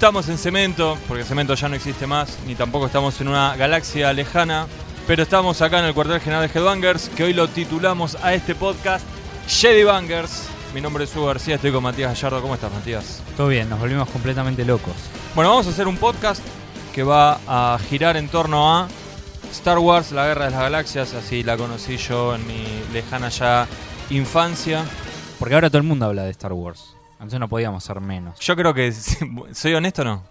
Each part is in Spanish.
Estamos en cemento, porque cemento ya no existe más, ni tampoco estamos en una galaxia lejana, pero estamos acá en el cuartel general de Headbangers, que hoy lo titulamos a este podcast Jedi Bangers. Mi nombre es Hugo García, estoy con Matías Gallardo. ¿Cómo estás, Matías? Todo bien, nos volvimos completamente locos. Bueno, vamos a hacer un podcast que va a girar en torno a Star Wars, la Guerra de las Galaxias, así la conocí yo en mi lejana ya infancia. Porque ahora todo el mundo habla de Star Wars. Entonces no podíamos ser menos. Yo creo que... ¿Soy honesto o no?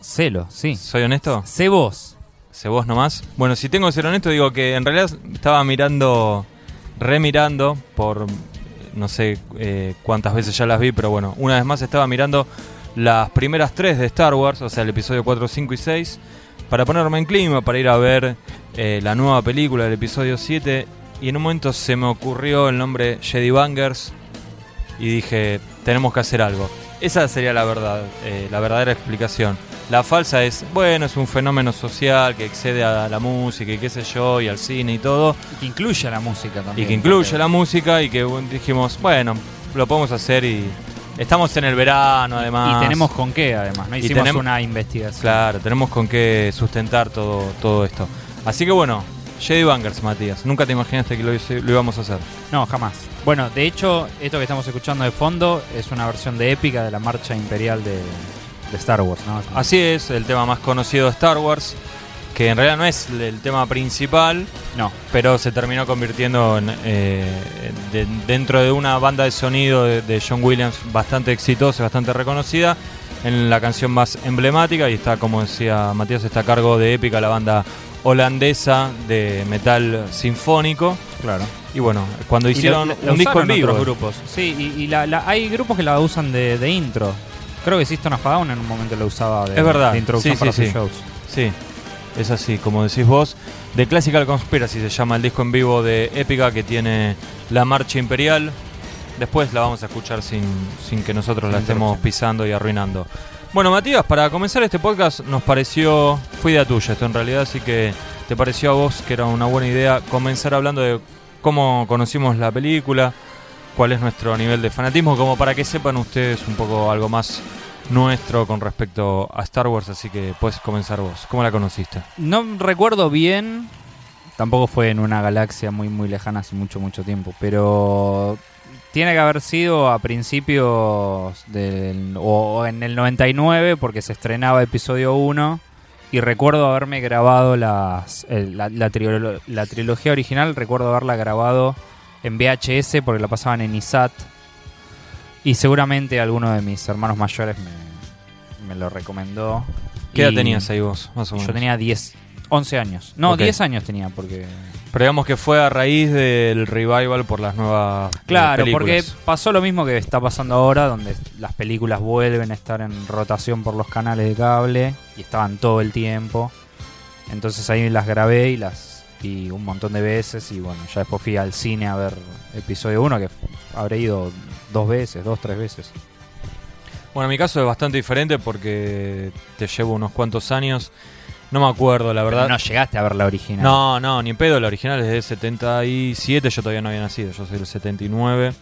Celo, sí. ¿Soy honesto? Sé vos. ¿Sé vos nomás? Bueno, si tengo que ser honesto, digo que en realidad estaba mirando, remirando por no sé eh, cuántas veces ya las vi, pero bueno, una vez más estaba mirando las primeras tres de Star Wars, o sea, el episodio 4, 5 y 6, para ponerme en clima, para ir a ver eh, la nueva película del episodio 7, y en un momento se me ocurrió el nombre Jedi Bangers, y dije, tenemos que hacer algo. Esa sería la verdad, eh, la verdadera explicación. La falsa es, bueno, es un fenómeno social que excede a la música y qué sé yo, y al cine y todo. Y que incluye la música también. Y que incluye la música y que dijimos, bueno, lo podemos hacer y estamos en el verano además. Y tenemos con qué además, no hicimos tenemos- una investigación. Claro, tenemos con qué sustentar todo, todo esto. Así que bueno, Jedi Bangers, Matías. Nunca te imaginaste que lo íbamos a hacer. No, jamás. Bueno, de hecho, esto que estamos escuchando de fondo es una versión de épica de la marcha imperial de, de Star Wars, ¿no? Así es, el tema más conocido de Star Wars, que en realidad no es el tema principal, No, pero se terminó convirtiendo en, eh, de- dentro de una banda de sonido de, de John Williams bastante exitosa, bastante reconocida, en la canción más emblemática y está, como decía Matías, está a cargo de Épica, la banda holandesa de metal sinfónico. claro. Y bueno, cuando hicieron Y un disco en vivo. otros grupos. Sí, y, y la- la- hay grupos que la usan de, de intro. Creo que System of a Down en un momento lo usaba de, Es verdad, de introducción sí, para sí, sus sí. shows. Sí, es así, como decís vos. The Classical Conspiracy se llama el disco en vivo de Épica que tiene la marcha imperial. Después la vamos a escuchar sin, sin que nosotros la estemos pisando y arruinando. Bueno, Matías, para comenzar este podcast nos pareció, fue idea tuya esto en realidad, así que te pareció a vos que era una buena idea comenzar hablando de cómo conocimos la película, cuál es nuestro nivel de fanatismo, como para que sepan ustedes un poco algo más nuestro con respecto a Star Wars, así que puedes comenzar vos. ¿Cómo la conociste? No recuerdo bien, tampoco fue en una galaxia muy muy lejana hace mucho mucho tiempo, pero tiene que haber sido a principios del o en el 99 porque se estrenaba episodio 1 y recuerdo haberme grabado las el- la, la trilogía original, recuerdo haberla grabado en VHS porque la pasaban en ISAT y seguramente alguno de mis hermanos mayores me, me lo recomendó. ¿Qué edad tenías ahí vos, más o menos? yo tenía 10, 11 años. No, Ok. 10 años tenía porque... Pero digamos que fue a raíz del revival por las nuevas eh, Claro, porque pasó lo mismo que está pasando ahora, donde las películas vuelven a estar en rotación por los canales de cable y estaban todo el tiempo. Entonces ahí las grabé y las vi un montón de veces y bueno, ya después fui al cine a ver episodio 1 que habré ido dos veces, dos, tres veces. Bueno, en mi caso es bastante diferente porque te llevo unos cuantos años. No me acuerdo, la verdad. No llegaste a ver la original. No, no, ni en pedo. La original es del 77. Yo todavía no había nacido. Yo soy del 79.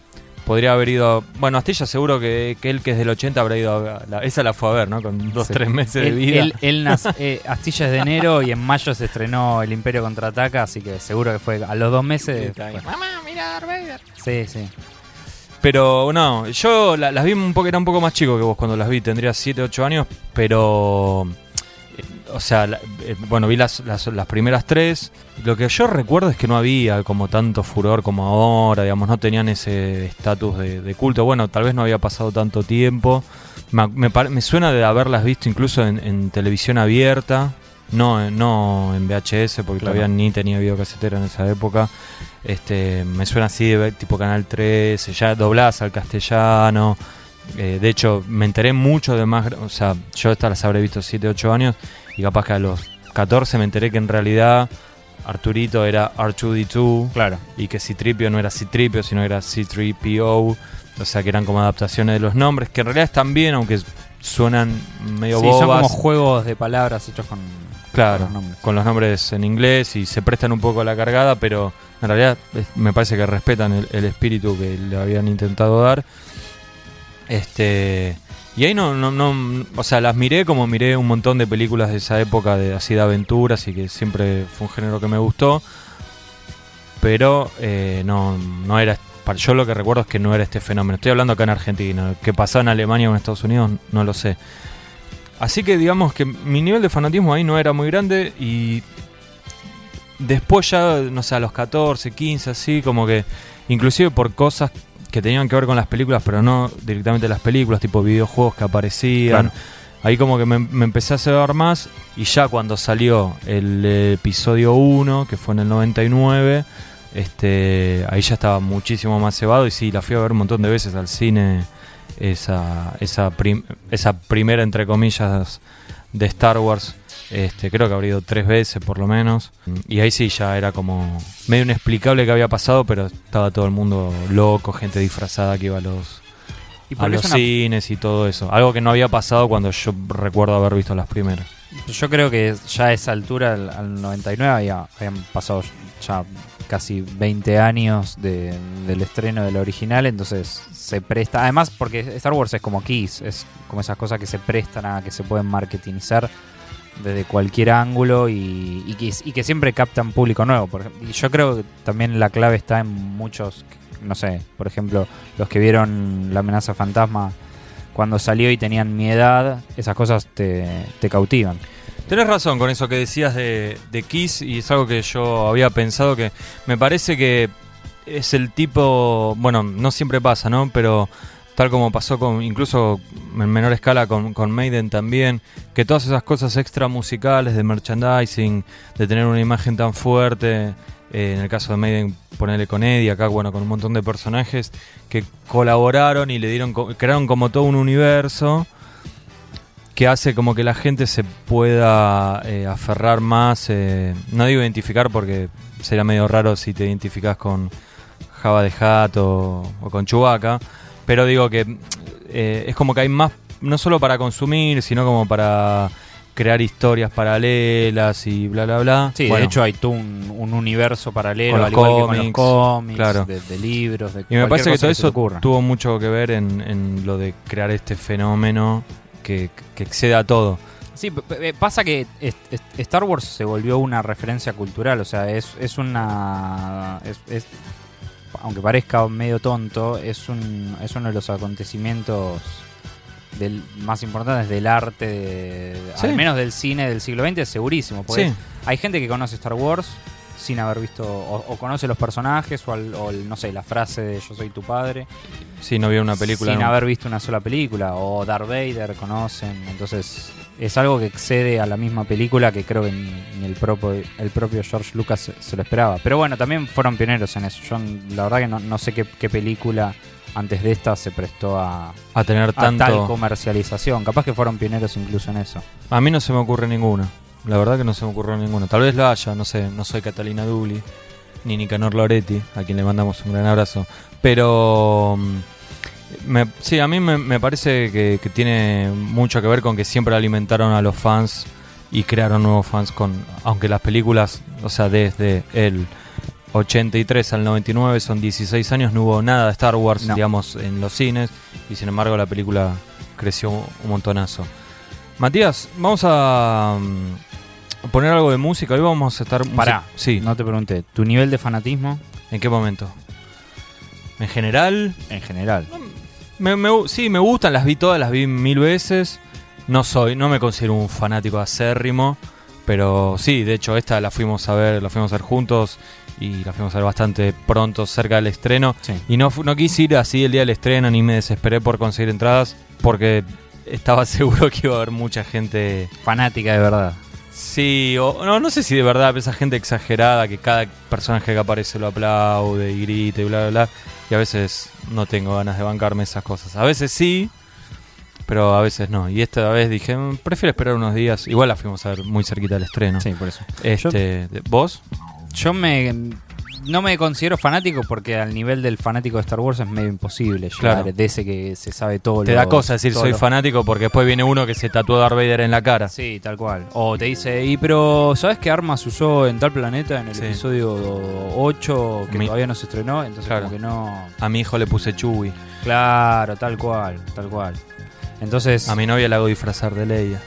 Podría haber ido. a- Bueno, Astilla seguro que, que él, que es del 80, habrá ido a ver. la- esa la fue a ver, ¿no? Con dos, Sí. tres meses de vida. él, él nac- eh, Astilla es de enero y en mayo se estrenó El Imperio Contraataca, así que seguro que fue a los dos meses. fue. Mamá, mira Darth Vader. Sí, sí. Pero no, yo la- las vi un poco, era un poco más chico que vos cuando las vi, tendría 7, 8 años, pero... eh, O sea, la- eh, bueno, vi las, las, las primeras tres. Lo que yo recuerdo es que no había como tanto furor como ahora, digamos, no tenían ese estatus de, de culto. Bueno, tal vez no había pasado tanto tiempo. Me, me suena de haberlas visto incluso en, en televisión abierta, no, en- no en VHS, porque Claro. todavía ni tenía videocasetera en esa época. Este, me suena así de tipo Canal 13, ya dobladas al castellano. Eh, de hecho, me enteré mucho de más. O sea, yo estas las habré visto 7, 8 años. Y capaz que a los 14 me enteré que en realidad Arturito era R2D2. Claro. Y que Citripio no era Citripio, sino era C3PO. O sea, que eran como adaptaciones de los nombres. Que en realidad están bien, aunque suenan medio Sí, bobas. son como juegos de palabras hechos con, Claro, con los nombres. con los nombres en inglés y se prestan un poco a la cargada, pero en realidad es- me parece que respetan el, el espíritu que le habían intentado dar. Este Y ahí no, no, no, o sea, las miré como miré un montón de películas de esa época de así de aventuras y que siempre fue un género que me gustó. Pero eh, no, no era, yo lo que recuerdo es que no era este fenómeno. Estoy hablando acá en Argentina, que pasaba en Alemania o en Estados Unidos, no lo sé. Así que digamos que mi nivel de fanatismo ahí no era muy grande y después ya, no sé, a los 14, 15, así, como que inclusive por cosas que tenían que ver con las películas, pero no directamente las películas, tipo videojuegos que aparecían. Ahí como que me, empecé a saber más y ya cuando salió el episodio 1, que fue en el 99, este, ahí ya estaba muchísimo más cebado y sí, la fui a ver un montón de veces al cine, esa, esa, esa primera, entre comillas, de Star Wars. Este, creo que habría ido tres veces por lo menos. Y ahí sí ya era como medio inexplicable que había pasado, pero estaba todo el mundo loco, gente disfrazada que iba a los, a los cines y todo eso. Algo que no había pasado cuando yo recuerdo haber visto las primeras. Yo creo que ya a esa altura, al, 99, había, habían pasado ya casi 20 años del estreno del original, entonces se presta. Además, porque Star Wars es como Kiss, es como esas cosas que se prestan a que se pueden marketingizar desde cualquier ángulo y, que, siempre captan público nuevo. y yo creo que también la clave está en muchos, no sé, por ejemplo, los que vieron La amenaza fantasma cuando salió y tenían mi edad, esas cosas te, cautivan. Tienes razón con eso que decías de, de Kiss y es algo que yo había pensado que me parece que es el tipo, bueno, no siempre pasa, ¿no? Pero tal como pasó con incluso en menor escala con, con, Maiden también, que todas esas cosas extra musicales de merchandising, de tener una imagen tan fuerte, eh, en el caso de Maiden ponerle con Eddie, acá bueno, con un montón de personajes que colaboraron y le dieron, crearon como todo un universo que hace como que la gente se pueda eh, aferrar más, eh, no digo identificar porque sería medio raro si te identificas con Java de Hat o, o con Chewbacca, pero digo que eh, es como que hay más, no solo para consumir, sino como para crear historias paralelas y bla, bla, bla. Sí, de hecho hay todo un, universo paralelo, al igual que los cómics, de, libros, de Y me parece que todo eso tuvo mucho que ver en, lo de crear este fenómeno que, que excede a todo. Sí, pasa que Star Wars se volvió una referencia cultural, o sea, es, es una... es, aunque parezca medio tonto, es, un, es uno de los acontecimientos del, más importantes del arte, al menos del cine del siglo XX, segurísimo. Porque hay gente que conoce Star Wars sin haber visto, o, conoce los personajes, o, no sé, la frase de Yo soy tu padre. Si no vio una película. Sin haber visto una sola película, o Darth Vader conocen. Entonces, es algo que excede a la misma película que creo que ni, el, propio, el propio George Lucas se, lo esperaba. Pero bueno, también fueron pioneros en eso. Yo la verdad que no, sé qué, película antes de esta se prestó a, a tener tanto... tal comercialización. Capaz que fueron pioneros incluso en eso. A mí no se me ocurre ninguna. La verdad que no se me ocurre ninguna. Tal vez lo haya, no sé. No soy Catalina Duli ni Nicanor Loretti, a quien le mandamos un gran abrazo. Pero... Mm, sí, a mí me, parece que, tiene mucho que ver con que siempre alimentaron a los fans y crearon nuevos fans con, aunque las películas, o sea, desde el 83 al 99 son 16 años, no hubo nada de Star Wars, digamos, en los cines y sin embargo la película creció un montonazo. Matías, vamos a mm, poner algo de música, hoy vamos a estar... Pará, sí. no te pregunté, ¿tu nivel de fanatismo? ¿En qué momento? ¿En general? En general. Me, sí, me gustan, las vi todas, las vi mil veces. No soy, no me considero un fanático acérrimo, pero sí, de hecho esta la fuimos a ver, la fuimos a ver juntos y la fuimos a ver bastante pronto, cerca del estreno. Y no, no quise ir así el día del estreno ni me desesperé por conseguir entradas porque estaba seguro que iba a haber mucha gente fanática de verdad. Sí, o no, no sé si de verdad, esa gente exagerada que cada personaje que aparece lo aplaude y grita y bla, bla, bla. Y a veces no tengo ganas de bancarme esas cosas. A veces sí, pero a veces no. Y esta vez dije, mm, prefiero esperar unos días. Igual la fuimos a ver muy cerquita del estreno. Sí, por eso. Este, ¿Vos? Yo me no me considero fanático porque al nivel del fanático de Star Wars es medio imposible llegar de ese que se sabe todo. Te da cosa decir soy fanático porque después viene uno que se tatuó Darth Vader en la cara. Sí, tal cual. O te dice, y pero ¿sabes qué armas usó en tal planeta en el episodio 8 que todavía no se estrenó? Entonces como que no... A mi hijo le puse Chewie. Claro, tal cual, tal cual. Entonces, A mi novia la hago disfrazar de Leia.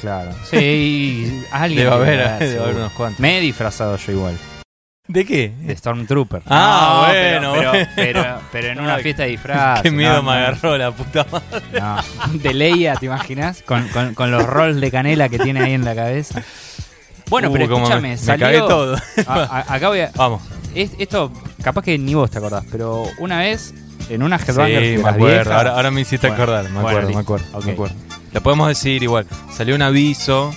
claro. Sí, alguien. Debe haber, debe haber, unos cuantos. Me he disfrazado yo igual. ¿De qué? De Stormtrooper. Ah, No, bueno, pero, bueno. pero, pero, pero en una Ay, fiesta de disfraz. Qué miedo no, me no, agarró la puta madre. no. De Leia, ¿te imaginas? Con, con, con los rolls de canela que tiene ahí en la cabeza. Bueno, Uh, pero escúchame, me, me salió. cagué todo. a- a- acá voy a. Vamos. es- esto, capaz que ni vos te acordás, pero una vez en una Sí, Headbangers de me las acuerdo. viejas- Ahora, ahora me hiciste Bueno, acordar. Me bueno, acuerdo, me acuerdo, me acuerdo. Le podemos decir igual. Salió un aviso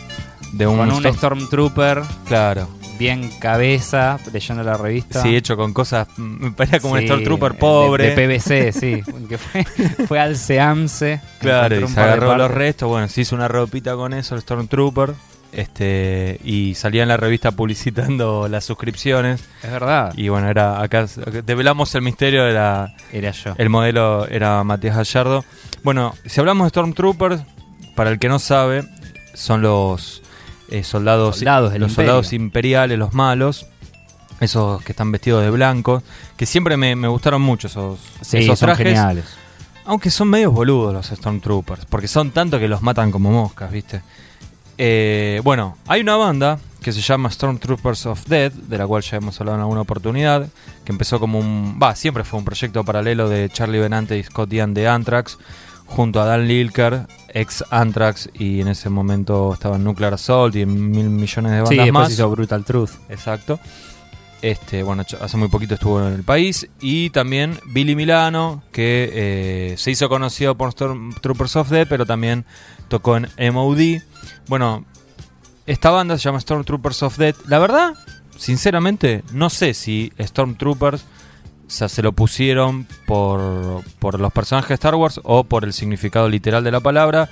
de un. con un Storm- Stormtrooper Claro. Bien cabeza, leyendo la revista. Sí, hecho con cosas. Me parecía como un Stormtrooper de- pobre. De, PVC, sí. Que fue, fue al Seamse. Claro, y se de agarró los restos. Bueno, se hizo una ropita con eso, el Stormtrooper. Este, y salía en la revista publicitando las suscripciones. Es verdad. Y bueno, era acá develamos el misterio de la, Era yo. el modelo era Matías Gallardo. Bueno, si hablamos de Stormtroopers, para el que no sabe, son los eh, soldados, Soldados los imperio. soldados imperiales, los malos, esos que están vestidos de blanco, que siempre me, me gustaron mucho esos, sí, esos son trajes. geniales. Aunque son medios boludos los Stormtroopers, porque son tanto que los matan como moscas, ¿viste? Eh, bueno, hay una banda que se llama Stormtroopers of Death, de la cual ya hemos hablado en alguna oportunidad, que empezó como un... Va, siempre fue un proyecto paralelo de Charlie Benante y Scott Ian de Anthrax, junto a Dan Lilker, ex Anthrax, y en ese momento estaba en Nuclear Assault y en mil millones de bandas Sí, más. hizo Brutal Truth. Exacto. Este, bueno, hace muy poquito estuvo en el país. Y también Billy Milano, que eh, se hizo conocido por Stormtroopers of Death, pero también tocó en MOD. Bueno, esta banda se llama Stormtroopers of Death. La verdad, sinceramente, no sé si Stormtroopers o sea, se lo pusieron por, por los personajes de Star Wars o por el significado literal de la palabra,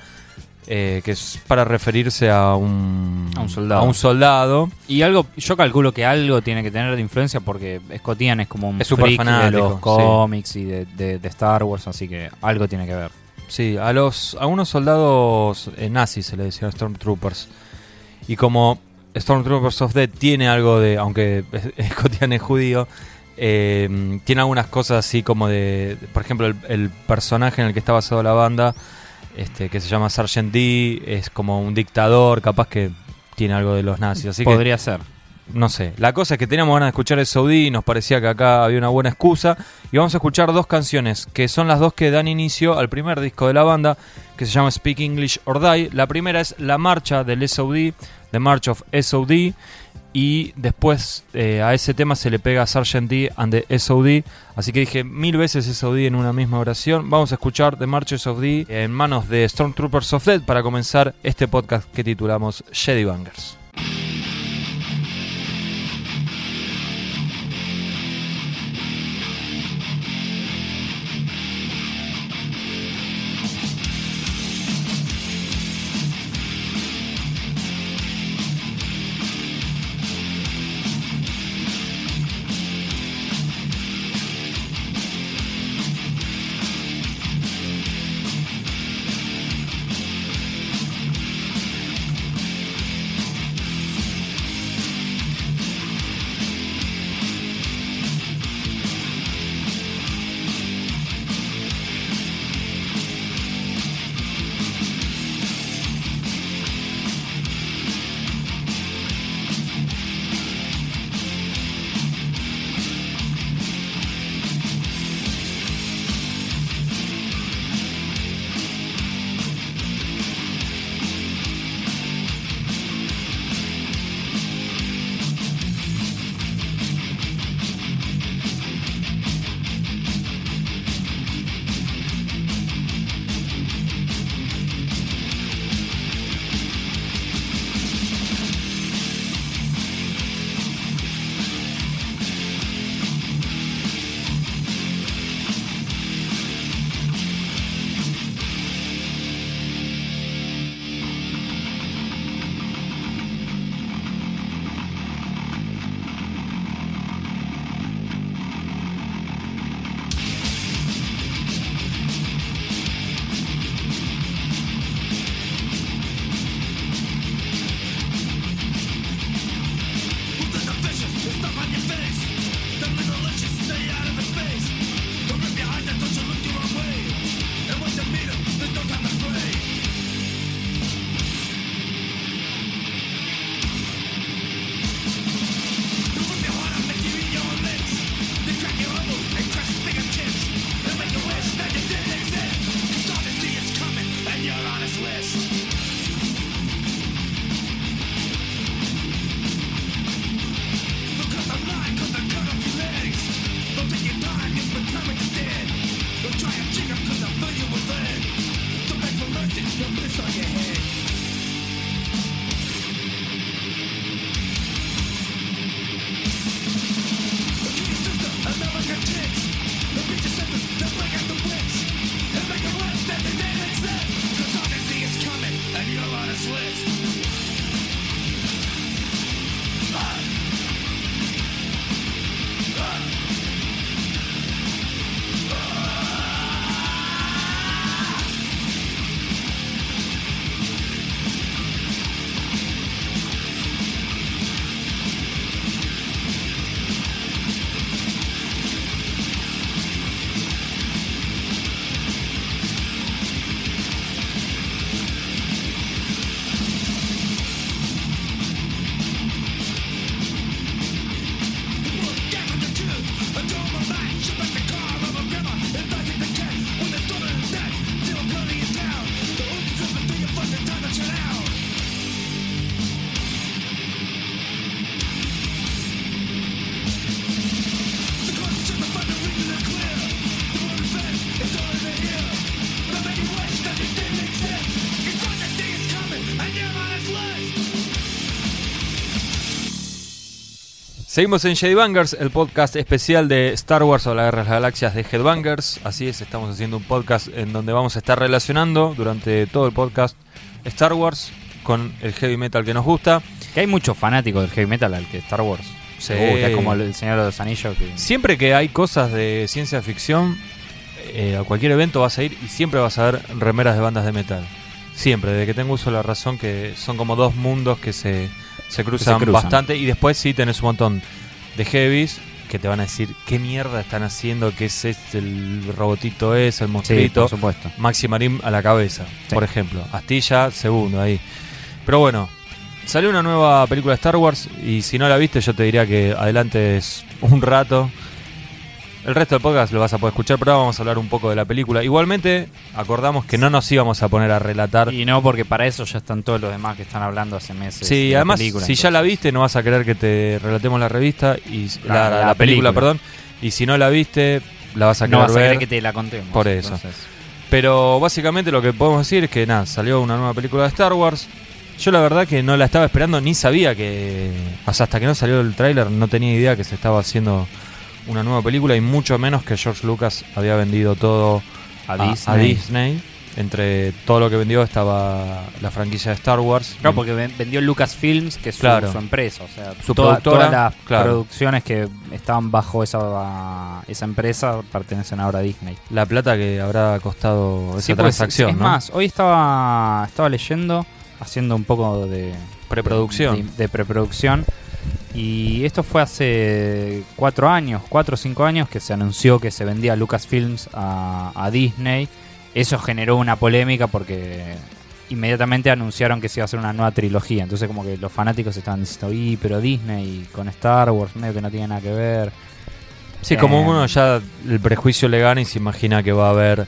eh, que es para referirse a un, A un soldado. a un soldado. Y algo, yo calculo que algo tiene que tener de influencia porque Scott Ian es como un Es freak de los cómics y de, de- de Star Wars, así que algo tiene que ver. Sí, a los a unos soldados eh, nazis se le decía Stormtroopers. Y como Stormtroopers of Death tiene algo de, aunque Scott Ian es judío, eh, tiene algunas cosas así como de, por ejemplo, el, el personaje en el que está basado la banda, este que se llama Sergeant D, es como un dictador, capaz que tiene algo de los nazis. Así que Podría ser. no sé. La cosa es que teníamos ganas de escuchar el Saudí y nos parecía que acá había una buena excusa. Y vamos a escuchar dos canciones, que son las dos que dan inicio al primer disco de la banda, que se llama Speak English or Die. La primera es La Marcha del SOD, The March of SOD. Y después eh, a ese tema se le pega Sargent D and the SOD. Así que dije mil veces SOD en una misma oración. Vamos a escuchar The Marches of D en manos de Stormtroopers of Dead para comenzar este podcast que titulamos Jedi Bangers. Seguimos en Bangers, el podcast especial de Star Wars o la Guerra de las Galaxias de Headbangers. Así es, estamos haciendo un podcast en donde vamos a estar relacionando durante todo el podcast Star Wars con el heavy metal que nos gusta. Que hay muchos fanáticos del heavy metal al que Star Wars. Sí. le gusta, como el, Señor de los Anillos. Que... Siempre que hay cosas de ciencia ficción, eh, a cualquier evento vas a ir y siempre vas a ver remeras de bandas de metal. Siempre, desde que tengo uso la razón, que son como dos mundos que se, se, cruzan, cruzan. bastante. Y después sí tenés un montón de heavies que te van a decir qué mierda están haciendo, qué es este, el robotito es, el Sí, monstruito. por supuesto. Maxi Marín a la cabeza, Sí. por ejemplo. Astilla, segundo ahí. Pero bueno, salió una nueva película de Star Wars y si no la viste yo te diría que adelante es un rato. El resto del podcast lo vas a poder escuchar, pero ahora vamos a hablar un poco de la película. Igualmente, acordamos que no nos íbamos a poner a relatar. Y no, porque para eso ya están todos los demás que están hablando hace meses. Sí, de la además, película, si ya la viste, no vas a querer que te relatemos la revista y la, La- la la película, película. perdón. Y si no la viste, la vas a no querer vas a querer que te la contemos. Por eso. entonces. Pero básicamente lo que podemos decir es que nada, salió una nueva película de Star Wars. Yo la verdad que no la estaba esperando, ni sabía que... O sea, hasta que no salió el tráiler no tenía idea que se estaba haciendo una nueva película y mucho menos que George Lucas había vendido todo A a, Disney. a Disney. Entre todo lo que vendió estaba la franquicia de Star Wars. Claro, porque ven- vendió Lucasfilms, que es su, Claro. su empresa. O sea, Su toda- productora, todas las claro. producciones que estaban bajo esa, esa empresa pertenecen ahora a Disney. La plata que habrá costado esa Sí, pues, transacción, es ¿no? más, hoy estaba, estaba leyendo, haciendo un poco de Preproducción. de, de preproducción. Y esto fue hace cuatro años, cuatro o cinco años, que se anunció que se vendía Lucasfilms a, a Disney. Eso generó una polémica porque inmediatamente anunciaron que se iba a hacer una nueva trilogía. Entonces como que los fanáticos estaban diciendo, y pero Disney con Star Wars, medio que no tiene nada que ver. Sí, como Eh, uno ya el prejuicio le gana y se imagina que va a haber,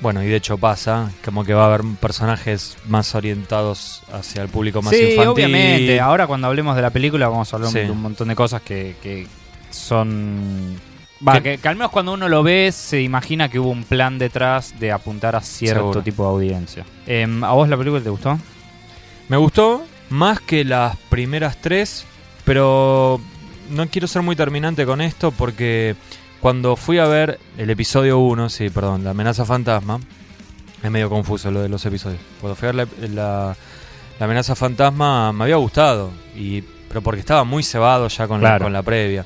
bueno, y de hecho pasa, como que va a haber personajes más orientados hacia el público más sí, infantil. obviamente. Ahora cuando hablemos de la película vamos a hablar Sí. de un montón de cosas que, que son... Va, Que- al menos cuando uno lo ve se imagina que hubo un plan detrás de apuntar a cierto Seguro. tipo de audiencia. Em, ¿A vos la película te gustó? Me gustó más que las primeras tres, pero no quiero ser muy terminante con esto porque cuando fui a ver el episodio 1, sí, perdón, la amenaza fantasma, es medio confuso lo de los episodios. Cuando fui a ver la, la- la amenaza fantasma me había gustado, y, pero porque estaba muy cebado ya con, la, con la previa.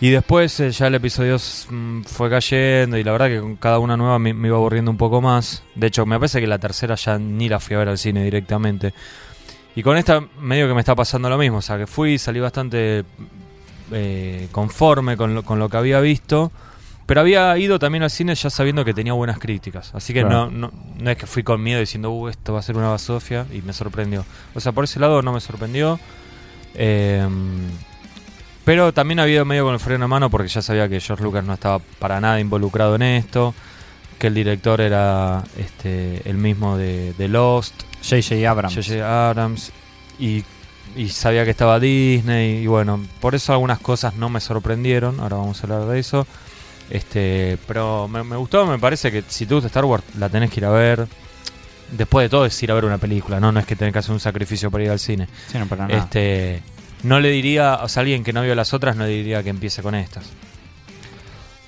Y después eh, ya el episodio mm, fue cayendo y la verdad que con cada una nueva me, me iba aburriendo un poco más. De hecho, me parece que la tercera ya ni la fui a ver al cine directamente. Y con esta medio que me está pasando lo mismo. O sea, que fui salí bastante eh, conforme con lo, con lo que había visto. Pero había ido también al cine ya sabiendo que tenía buenas críticas. Así que Claro. no, no, no es que fui con miedo diciendo, uh, esto va a ser una basofia. Y me sorprendió. O sea, por ese lado no me sorprendió. Eh, pero también había ido medio con el freno en mano porque ya sabía que George Lucas no estaba para nada involucrado en esto. que el director era este el mismo de, de Lost, J.J. Abrams. J.J. Abrams, y, y sabía que estaba Disney, y bueno, por eso algunas cosas no me sorprendieron, ahora vamos a hablar de eso. Este, pero me, me gustó, me parece que si te gusta Star Wars la tenés que ir a ver. Después de todo es ir a ver una película, no, no es que tenés que hacer un sacrificio para ir al cine. Sí, no, para nada. Este, no le diría, o sea, alguien que no vio las otras, no le diría que empiece con estas.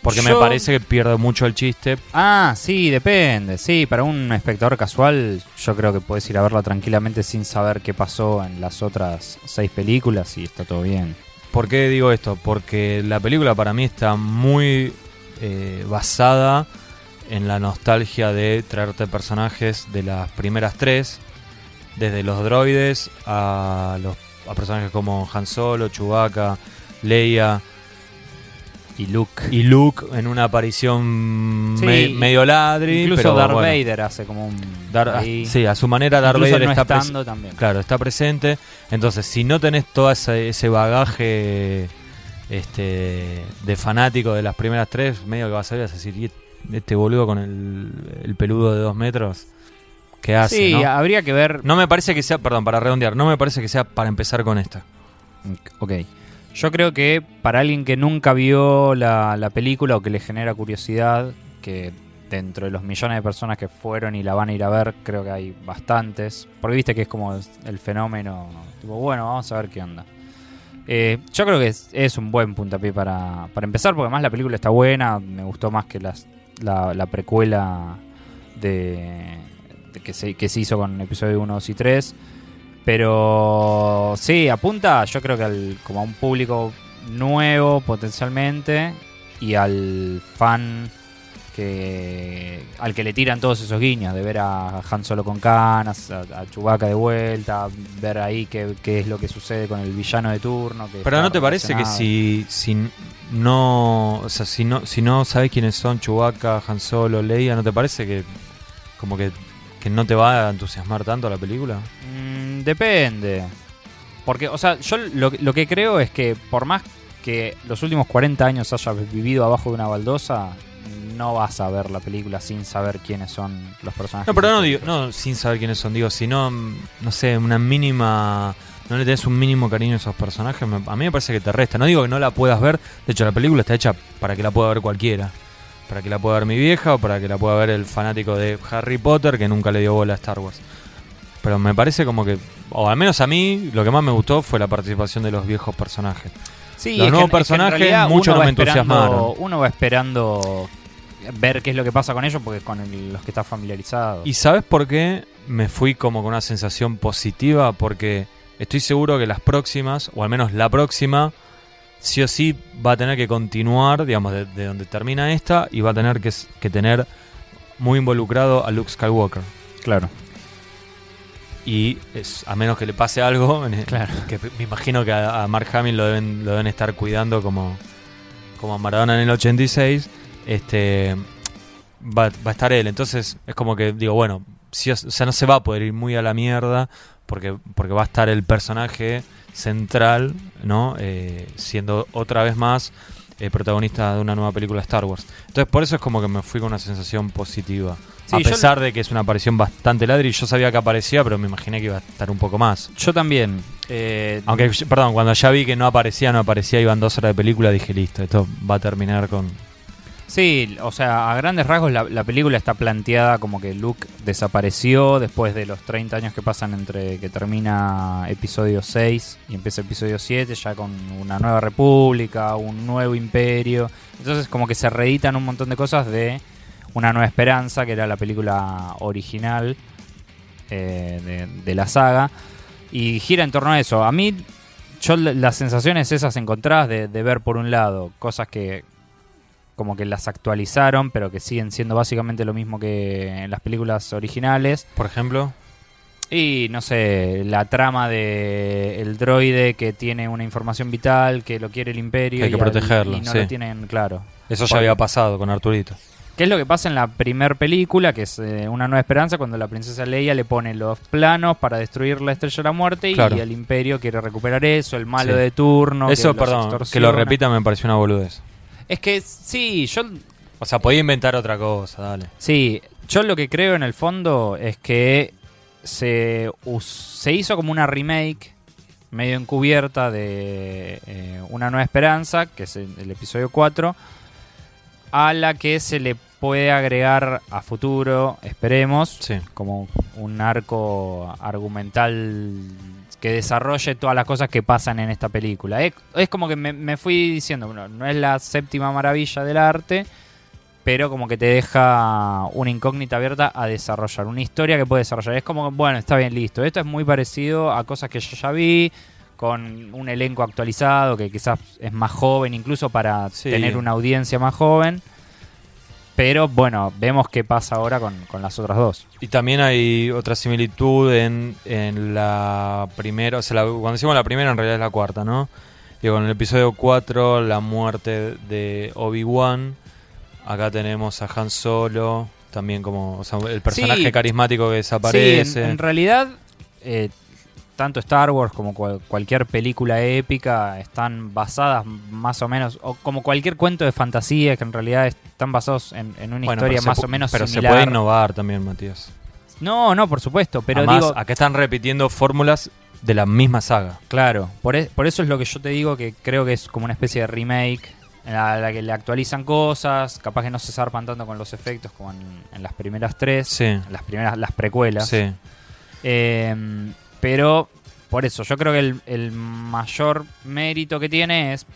Porque me parece que pierde mucho el chiste. Ah, sí, depende. Sí, para un espectador casual, yo creo que puedes ir a verla tranquilamente sin saber qué pasó en las otras seis películas y está todo bien. ¿Por qué digo esto? Porque la película para mí está muy eh, basada en la nostalgia de traerte personajes de las primeras tres, desde los droides a los a personajes como Han Solo, Chewbacca, Leia Y Luke. y Luke en una aparición Sí, me- medio ladri, Incluso pero Darth bueno, Vader hace como un. Dar- ahí. sí, a su manera Darth Vader no está pres- estando también. Claro, está presente. Entonces, si no tenés todo ese, ese bagaje este, de fanático de las primeras tres, medio que vas a ver, vas a decir, "Y este boludo con el, el peludo de dos metros, ¿qué hace? Sí, no? habría que ver. No me parece que sea, perdón, para redondear, no me parece que sea para empezar con esta. Ok. Yo creo que para alguien que nunca vio la, la película o que le genera curiosidad, que dentro de los millones de personas que fueron y la van a ir a ver, creo que hay bastantes. Porque viste que es como el fenómeno. Tipo, bueno, vamos a ver qué onda. Eh, yo creo que es, un buen puntapié para, para empezar, porque además la película está buena. Me gustó más que la, la precuela de, de que, se, que se hizo con episodio 1, 2 y 3. Pero sí, apunta yo creo que al, como a un público nuevo potencialmente y al fan que al que le tiran todos esos guiños de ver a Han Solo con canas, a, a Chewbacca de vuelta, ver ahí qué, qué es lo que sucede con el villano de turno. que Pero ¿no te parece que si, si no, o sea, si no, si no sabes quiénes son Chewbacca, Han Solo, Leia, ¿no te parece que como que, que no te va a entusiasmar tanto la película? Mm, depende. Porque, o sea, yo lo, lo que creo es que por más que los últimos 40 años hayas vivido abajo de una baldosa, no vas a ver la película sin saber quiénes son los personajes. No, pero no digo, no sin saber quiénes son, digo, si no, no sé, una mínima, no le tenés un mínimo cariño a esos personajes, a mí me parece que te resta. No digo que no la puedas ver, de hecho la película está hecha para que la pueda ver cualquiera. Para que la pueda ver mi vieja o para que la pueda ver el fanático de Harry Potter que nunca le dio bola a Star Wars. Pero me parece como que, o al menos a mí, lo que más me gustó fue la participación de los viejos personajes. Sí, Los nuevos que- es que personajes, no me entusiasmaron. Uno va esperando ver qué es lo que pasa con ellos porque es con el- los que está familiarizado. ¿Y sabes por qué me fui como con una sensación positiva? Porque estoy seguro que las próximas, o al menos la próxima, sí o sí va a tener que continuar, digamos, de, de donde termina esta, y va a tener que, tener muy involucrado a Luke Skywalker. claro. Y es, a menos que le pase algo, Claro. que me imagino que a, a Mark Hamill lo deben, lo deben estar cuidando como, como a Maradona en el 86, este va, va a estar él. Entonces es como que digo, bueno, si, o sea, no se va a poder ir muy a la mierda porque, porque va a estar el personaje central, ¿no? Eh, siendo otra vez más eh, protagonista de una nueva película Star Wars. Entonces por eso es como que me fui con una sensación positiva. Sí, a pesar de que es una aparición bastante ladri, yo sabía que aparecía, pero me imaginé que iba a estar un poco más. Yo también. eh, Aunque, perdón, cuando ya vi que no aparecía, no aparecía, iban dos horas de película, dije, listo, esto va a terminar con... Sí, o sea, a grandes rasgos la, la película está planteada como que Luke desapareció después de los 30 años que pasan entre que termina episodio 6 y empieza episodio 7, ya con una nueva república, un nuevo imperio. Entonces como que se reeditan un montón de cosas de Una Nueva Esperanza, que era la película original eh, de, de la saga. Y gira en torno a eso. A mí, yo las sensaciones esas encontradas de, de ver por un lado cosas que como que las actualizaron, pero que siguen siendo básicamente lo mismo que en las películas originales. Por ejemplo, Y no sé, la trama de el droide que tiene una información vital, que lo quiere el imperio Que hay que y, al- y no sí. lo tienen claro. eso ya Porque- había pasado con Arturito. ¿Qué es lo que pasa en la primer película, que es eh, Una Nueva Esperanza, cuando la princesa Leia le pone los planos para destruir la Estrella de la Muerte Claro. y el Imperio quiere recuperar eso, el malo Sí. de turno. eso, que perdón, que lo repita me pareció una boludez. Es que sí, yo O sea, podía inventar otra cosa, dale. Sí, yo lo que creo en el fondo es que se, se hizo como una remake medio encubierta de eh, Una Nueva Esperanza, que es el, el episodio 4, a la que se le puede agregar a futuro, esperemos, Sí. como un arco argumental que desarrolle todas las cosas que pasan en esta película. Es, es como que me, me fui diciendo, bueno, no es la séptima maravilla del arte, pero como que te deja una incógnita abierta a desarrollar, una historia que puede desarrollar. Es como, bueno, está bien, listo. Esto es muy parecido a cosas que yo ya vi, con un elenco actualizado, que quizás es más joven, incluso para Sí. tener una audiencia más joven. Pero bueno, vemos qué pasa ahora con, con las otras dos. Y también hay otra similitud en, en la primera, o sea, la- cuando decimos la primera en realidad es la cuarta, ¿no? Digo, en el episodio 4, la muerte de Obi-Wan, acá tenemos a Han Solo, también como o sea, el personaje Sí. carismático que Sí, desaparece. en, en realidad, eh, tanto Star Wars como cual- cualquier película épica están basadas más o menos, o como cualquier cuento de fantasía, que en realidad están basados en, en una Bueno, historia pero más o menos Pero similar. se puede innovar también, Matías. No, no, por supuesto, pero Además, digo, acá están repitiendo fórmulas de la misma saga. claro, por, e- por eso es lo que yo te digo que creo que es como una especie de remake en la, la que le actualizan cosas, capaz que no se zarpan tanto con los efectos como en, en las primeras tres, Sí, las primeras, las precuelas. sí. Eh, pero por eso, yo creo que el, el mayor mérito que tiene es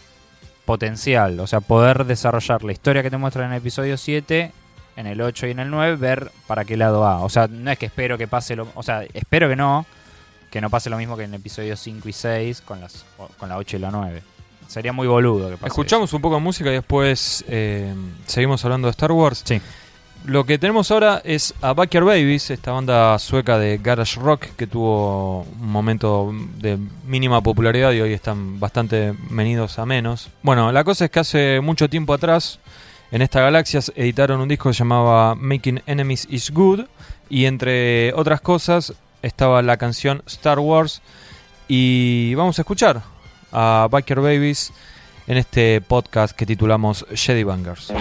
potencial. O sea, poder desarrollar la historia que te muestra en el episodio 7, en el 8 y en el 9, ver para qué lado va. O sea, no es que espero que pase lo... O sea, espero que no, que no pase lo mismo que en el episodio 5 y 6 con, las, con la 8 y la 9. Sería muy boludo que pase Escuchamos un poco de música y después eh, seguimos hablando de Star Wars. Sí. Lo que tenemos ahora es a Backyard Babies, esta banda sueca de garage rock que tuvo un momento de mínima popularidad y hoy están bastante venidos a menos. Bueno, la cosa es que hace mucho tiempo atrás en esta galaxia editaron un disco que se llamaba Making Enemies is Good y entre otras cosas estaba la canción Star Wars y vamos a escuchar a Backyard Babies en este podcast que titulamos Jedi Bangers.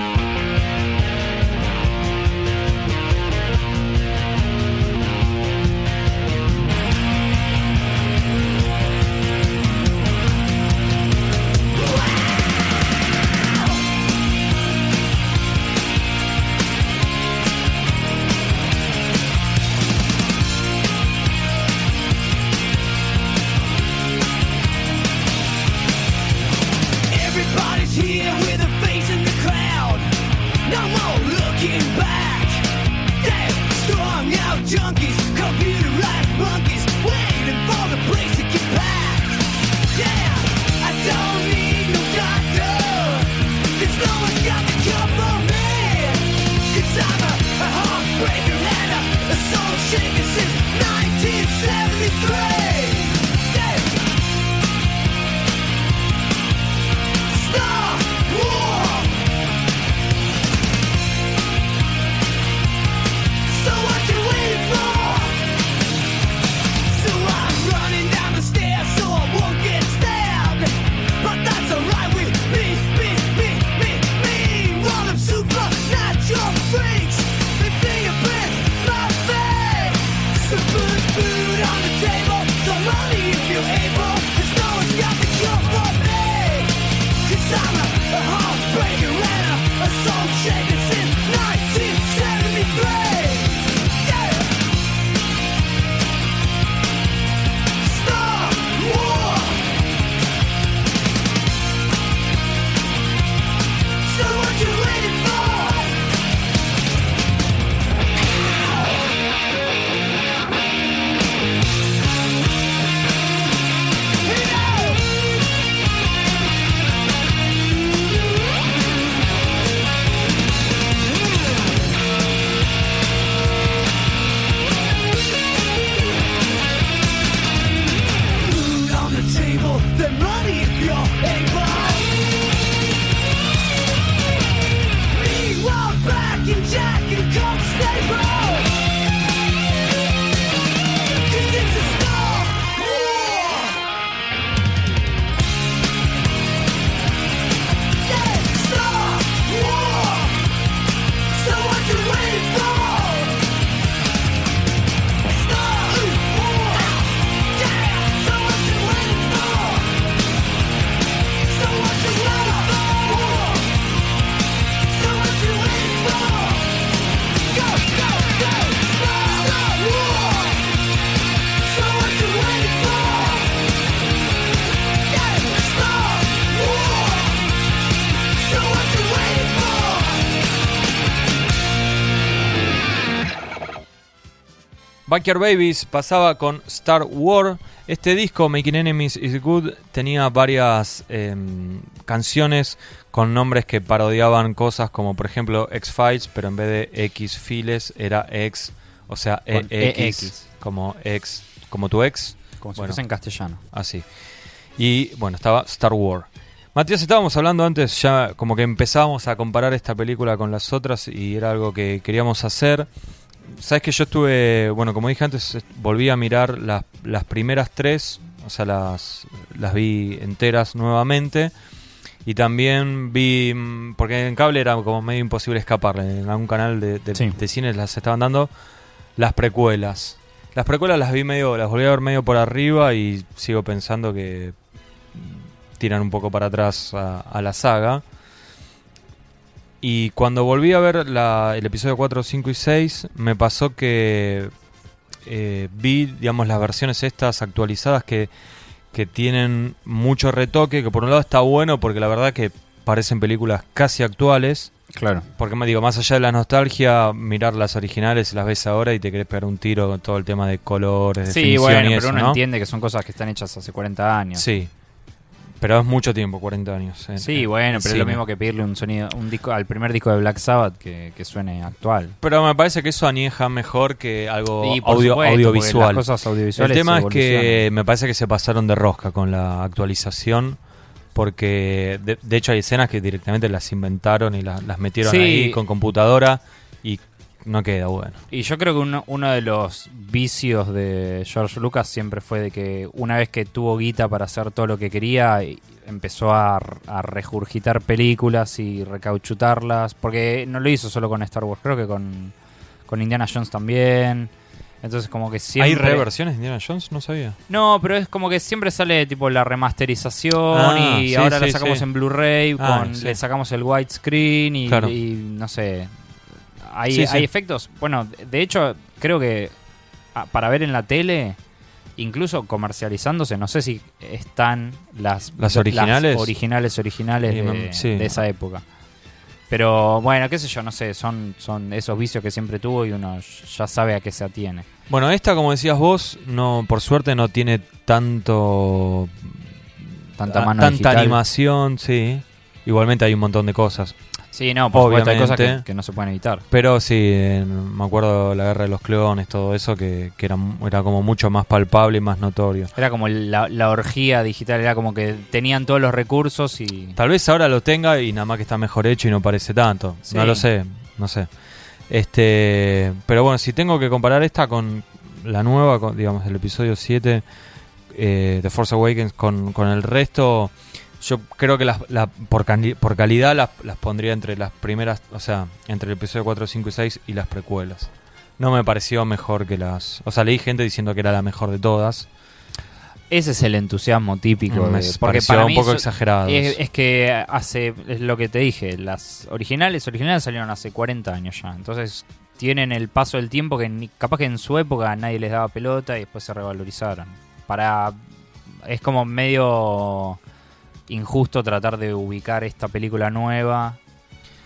Backyard Babies pasaba con Star War. Este disco, Making Enemies is Good, tenía varias em, canciones con nombres que parodiaban cosas como, por ejemplo, X-Files, pero en vez de X-Files era X, o sea, EX, EX. como ex, como tu ex, Como si Bueno. fuese en castellano. así. Y bueno, estaba Star War. Matías, estábamos hablando antes, ya como que empezábamos a comparar esta película con las otras y era algo que queríamos hacer. Sabes que yo estuve, bueno, como dije antes, est- volví a mirar las, las primeras tres, o sea, las, las vi enteras nuevamente. Y también vi, mm, porque en cable era como medio imposible escaparle, en algún canal de, de, Sí. de cine las estaban dando, las precuelas. Las precuelas las vi medio, las volví a ver medio por arriba y sigo pensando que mm, tiran un poco para atrás a, a la saga. Y cuando volví a ver la- el episodio 4, 5 y 6, me pasó que eh, vi, digamos, las versiones estas actualizadas que, que tienen mucho retoque, que por un lado está bueno porque la verdad que parecen películas casi actuales. Claro. Porque me digo, más allá de la nostalgia, mirar las originales, las ves ahora y te querés pegar un tiro con todo el tema de colores, Sí, definición bueno, y pero eso, uno ¿no? entiende que son cosas que están hechas hace 40 años. Sí. Pero es mucho tiempo, 40 años. en- Sí, en- bueno, en pero es lo mismo que pedirle un sonido, un disco al primer disco de Black Sabbath que, que suene actual. Pero me parece que eso anieja mejor que algo por audio, supuesto, audiovisual. Las cosas El audiovisuales tema es que me parece que se pasaron de rosca con la actualización. Porque de, de hecho hay escenas que directamente las inventaron y la- las metieron Sí. ahí con computadora y no queda bueno. Y yo creo que uno, uno de los vicios de George Lucas siempre fue de que una vez que tuvo guita para hacer todo lo que quería, empezó a, a regurgitar películas y recauchutarlas. Porque no lo hizo solo con Star Wars, creo que con, con Indiana Jones también. Entonces como que siempre... ¿Hay reversiones de Indiana Jones? No sabía. No, pero es como que siempre sale tipo la remasterización Ah, y sí, ahora sí, la sacamos sí. en Blu-ray, Ah, le sacamos el widescreen y, Claro. y no sé. Hay, Sí, sí. hay efectos. Bueno, de- hecho, creo que ah, para ver en la tele, incluso comercializándose, no sé si están las, ¿Las originales? originales, originales Sí, de, mam- sí. de esa época. Pero bueno, qué sé yo, no sé, son, son esos vicios que siempre tuvo y uno ya sabe a qué se atiene. Bueno, esta, como decías vos, no por suerte no tiene tanto Tanta a- mano tanta digital. animación, sí. Igualmente hay un montón de cosas. Sí, no, por supuesto, hay cosas que, Obviamente. que no se pueden evitar. Pero sí, me acuerdo la guerra de los clones, todo eso, que, que era, era como mucho más palpable y más notorio. Era como la, la orgía digital, era como que tenían todos los recursos y... Tal vez ahora lo tenga y nada más que está mejor hecho y no parece tanto. Sí. No lo sé, no sé. Este, pero bueno, si tengo que comparar esta con la nueva, con, digamos, el episodio 7 eh, de Force Awakens con, con el resto, yo creo que las, la- por, cali- por calidad las, las pondría entre las primeras, o sea, entre el episodio 4, 5 y 6 y las precuelas. No me pareció mejor que las... O sea, leí gente diciendo que era la mejor de todas. Ese es el entusiasmo típico. me de- porque para un mí poco exagerado. Es, es que hace, es lo que te dije, las originales, originales salieron hace 40 años ya. Entonces tienen el paso del tiempo que ni- capaz que en su época nadie les daba pelota y después se revalorizaron. Para es como medio injusto tratar de ubicar esta película nueva.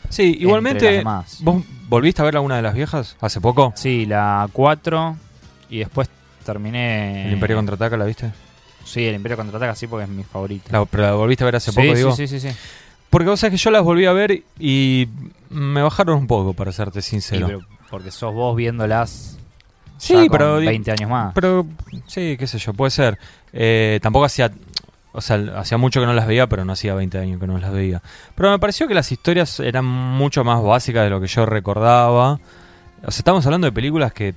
Sí, igualmente. ¿vos volviste a ver alguna de las viejas hace poco? Sí, la 4 y después terminé ¿El Imperio Contraataca la viste? Sí, el Imperio Contraataca sí porque es mi favorita. La- ¿Pero la volviste a ver hace sí, poco, sí, digo? sí, sí, sí. Porque vos sabés que yo las volví a ver y me bajaron un poco, para serte Sí, sincero. pero porque sos vos viéndolas Sí, pero- 20 años más. Pero, sí, qué sé yo, puede ser. Eh, tampoco hacía... O sea, hacía mucho que no las veía, pero no hacía 20 años que no las veía. Pero me pareció que las historias eran mucho más básicas de lo que yo recordaba. O sea, estamos hablando de películas que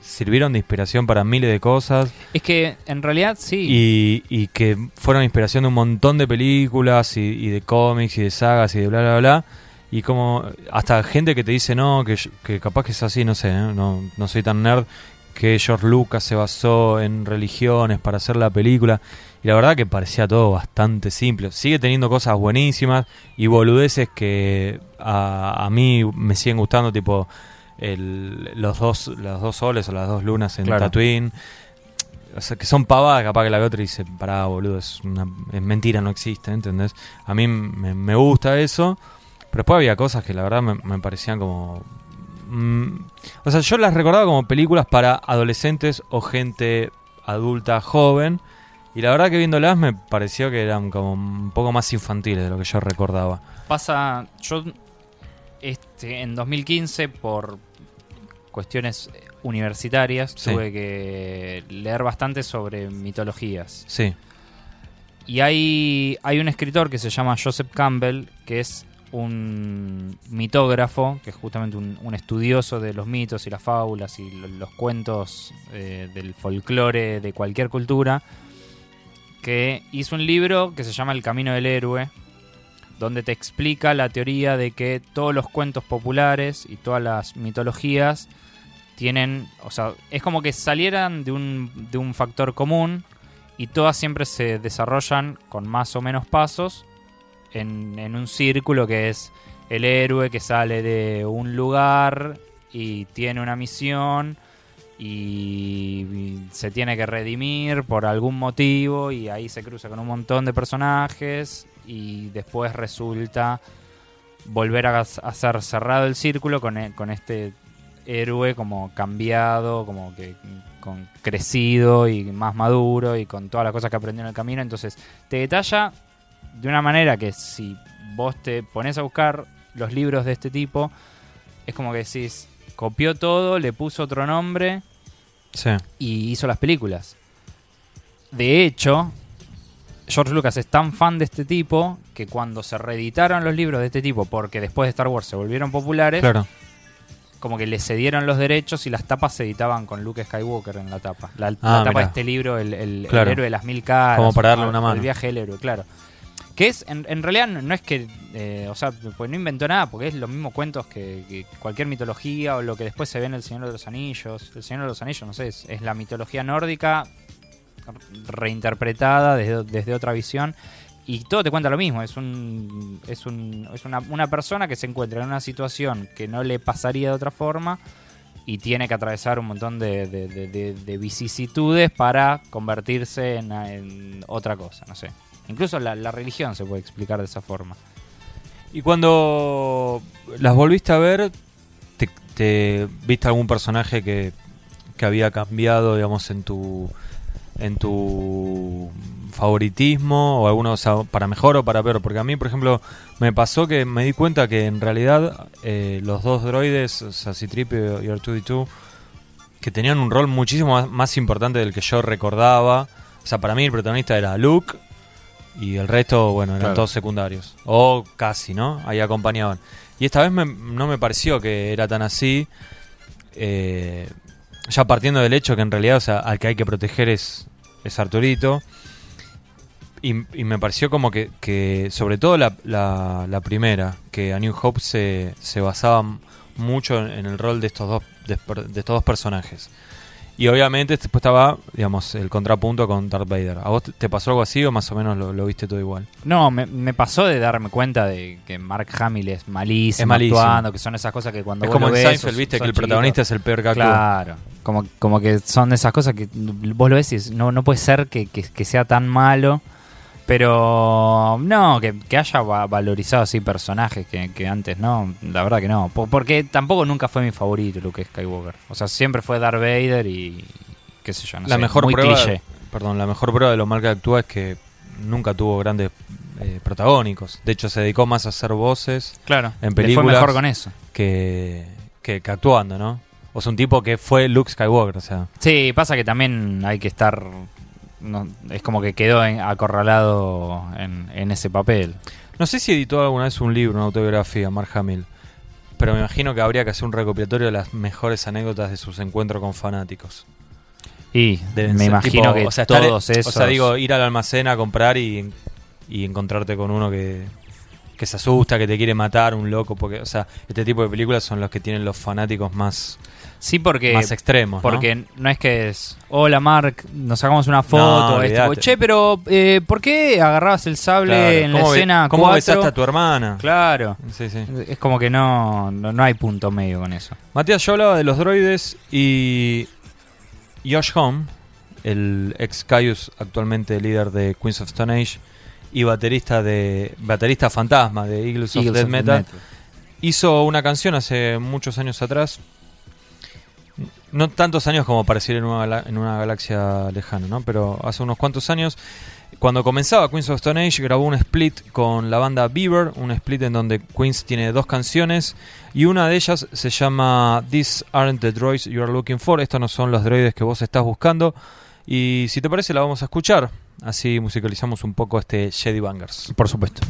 sirvieron de inspiración para miles de cosas. Es que en realidad sí. y, y que fueron inspiración de un montón de películas y, y de cómics y de sagas y de bla bla bla y como hasta gente que te dice no que, que capaz que es así no sé ¿eh? no, no soy tan nerd que George Lucas se basó en religiones para hacer la película y la verdad que parecía todo bastante simple sigue teniendo cosas buenísimas y boludeces que a, a mí me siguen gustando tipo el- los dos los dos soles o las dos lunas en Claro. Tatooine o sea, que son pavadas, capaz que la ve otra y dice, pará, boludo, es, una, es mentira, no existe, ¿entendés? A mí me, me gusta eso, pero después había cosas que la verdad me, me parecían como mm, o sea, yo las recordaba como películas para adolescentes o gente adulta joven. Y la verdad que viéndolas me pareció que eran como un poco más infantiles de lo que yo recordaba. Pasa, yo este, en 2015 por cuestiones universitarias Sí. tuve que leer bastante sobre mitologías. Sí, Y hay, hay un escritor que se llama Joseph Campbell, que es un mitógrafo, que es justamente un, un estudioso de los mitos y las fábulas y lo- los cuentos eh, del folclore de cualquier cultura, que hizo un libro que se llama El Camino del Héroe, donde te explica la teoría de que todos los cuentos populares y todas las mitologías tienen, o sea, es como que salieran de un, de un factor común y todas siempre se desarrollan con más o menos pasos en, en un círculo que es el héroe que sale de un lugar y tiene una misión y, se tiene que redimir por algún motivo y ahí se cruza con un montón de personajes y después resulta volver a, ser cerrado el círculo con, e- con este héroe como cambiado, como que con crecido y más maduro y con todas las cosas que aprendió en el camino. Entonces te detalla de una manera que si vos te pones a buscar los libros de este tipo, es como que decís, copió todo, le puso otro nombre sí. y hizo las películas. De hecho, George Lucas es tan fan de este tipo que cuando se reeditaron los libros de este tipo, porque después de Star Wars se volvieron populares, Claro. como que le cedieron los derechos y las tapas se editaban con Luke Skywalker en la tapa. La, la Ah, tapa mirá. de este libro, el, el- héroe de las mil caras. Como para darle una mano. El viaje del héroe, claro. Que es, en, en realidad no, es que, eh, o sea, pues no inventó nada, porque es los mismos cuentos que, cualquier mitología o lo que después se ve en El Señor de los Anillos. El Señor de los Anillos, no sé, es, es la mitología nórdica reinterpretada desde, desde otra visión. Y todo te cuenta lo mismo, es un es, un, es una, una persona que se encuentra en una situación que no le pasaría de otra forma y tiene que atravesar un montón de, de- de- de- de vicisitudes para convertirse en otra cosa, no sé. Incluso la, religión se puede explicar de esa forma. Y cuando las volviste a ver, ¿te, te viste algún personaje que, que había cambiado, digamos, en tu en tu favoritismo o alguno o sea, para mejor o para peor? Porque a mí, por ejemplo, me pasó que me di cuenta que en realidad eh, los dos droides, o sea, C-3PO y R2D2, que tenían un rol muchísimo más, más importante del que yo recordaba. O sea, para mí el protagonista era Luke y el resto, bueno, eran Claro. todos secundarios. O casi, ¿no? Ahí acompañaban. Y esta vez me- no me pareció que era tan así. eh, ya partiendo del hecho que en realidad, o sea, al que hay que proteger es, es Arturito. Y, y me pareció como que, que sobre todo la, la- la primera, que a New Hope se, se basaba mucho en, en el rol de estos dos de estos dos personajes. Y obviamente después estaba, digamos, el contrapunto con Darth Vader. ¿A vos te- pasó algo así o más o menos lo, lo viste todo igual? No, me, me pasó de darme cuenta de que Mark Hamill es malísimo, Es malísimo. actuando, que son esas cosas que cuando es vos como lo en ves, Seinfeld, sos- viste, sos que el chiquito. protagonista es el peor que actúa. Claro, como, como que son de esas cosas que vos lo ves y no, no puede ser que, que- que sea tan malo. Pero no, que, que haya va- valorizado así personajes que, que antes no, la verdad que no. Po- Porque tampoco nunca fue mi favorito Luke Skywalker. O sea, siempre fue Darth Vader y qué sé yo, no la sé, mejor muy prueba, cliché. perdón, la mejor prueba de lo mal que actúa es que nunca tuvo grandes eh, protagónicos. De hecho, se dedicó más a hacer voces Claro, en le fue películas mejor con eso. que, que, que actuando, ¿no? O sea, un tipo que fue Luke Skywalker, o sea. Sí, pasa que también hay que estar. No, es como que quedó en- acorralado en, en ese papel. No sé si editó alguna vez un libro, una autobiografía, Mark Hamill. Pero me imagino que habría que hacer un recopilatorio de las mejores anécdotas de sus encuentros con fanáticos. Y Deben me ser, imagino tipo, que o sea, estar- todos esos. O sea, digo, ir al almacén a comprar y, y encontrarte con uno que, que se asusta, que te quiere matar, un loco. Porque, o sea, este tipo de películas son los que tienen los fanáticos más, sí, porque. más extremos. ¿no? Porque ¿no? es que es. Hola, Mark, nos sacamos una No, foto. olvidate. che, pero eh, ¿por qué agarrabas el sable Claro, en la ¿cómo be- escena ¿Cómo 4? besaste a tu hermana? Claro. Sí, sí. Es como que no, no, no hay punto medio con eso. Matías, yo hablaba de los droides y Josh Home, el ex Caius, actualmente líder de Queens of Stone Age y baterista de baterista fantasma de Eagles, of Eagles Death of the Metal, Metal. hizo una canción hace muchos años atrás. No tantos años como pareciera en una, en una galaxia lejana, ¿no? Pero hace unos cuantos años, cuando comenzaba Queens of Stone Age, grabó un split con la banda Beaver, un split en donde Queens tiene dos canciones y una de ellas se llama These Aren't the Droids You Are Looking For. Estos no son los droides que vos estás buscando. Y si te parece, la vamos a escuchar. Así musicalizamos un poco este Jedi Bangers. Por supuesto.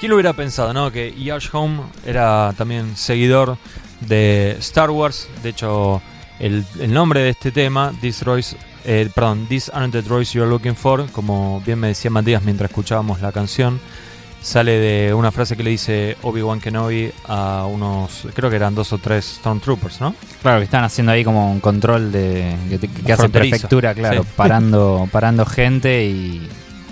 ¿Quién lo hubiera pensado, no? Que Yash Home era también seguidor de Star Wars. De hecho, el, el nombre de este tema, These Droids, eh, perdón, These Aren't the Droids You're Looking For, como bien me decía Matías mientras escuchábamos la canción, sale de una frase que le dice Obi-Wan Kenobi a unos, creo que eran dos o tres Stormtroopers, ¿no? Claro, que están haciendo ahí como un control de que, hace prefectura, claro, Sí. parando, parando gente y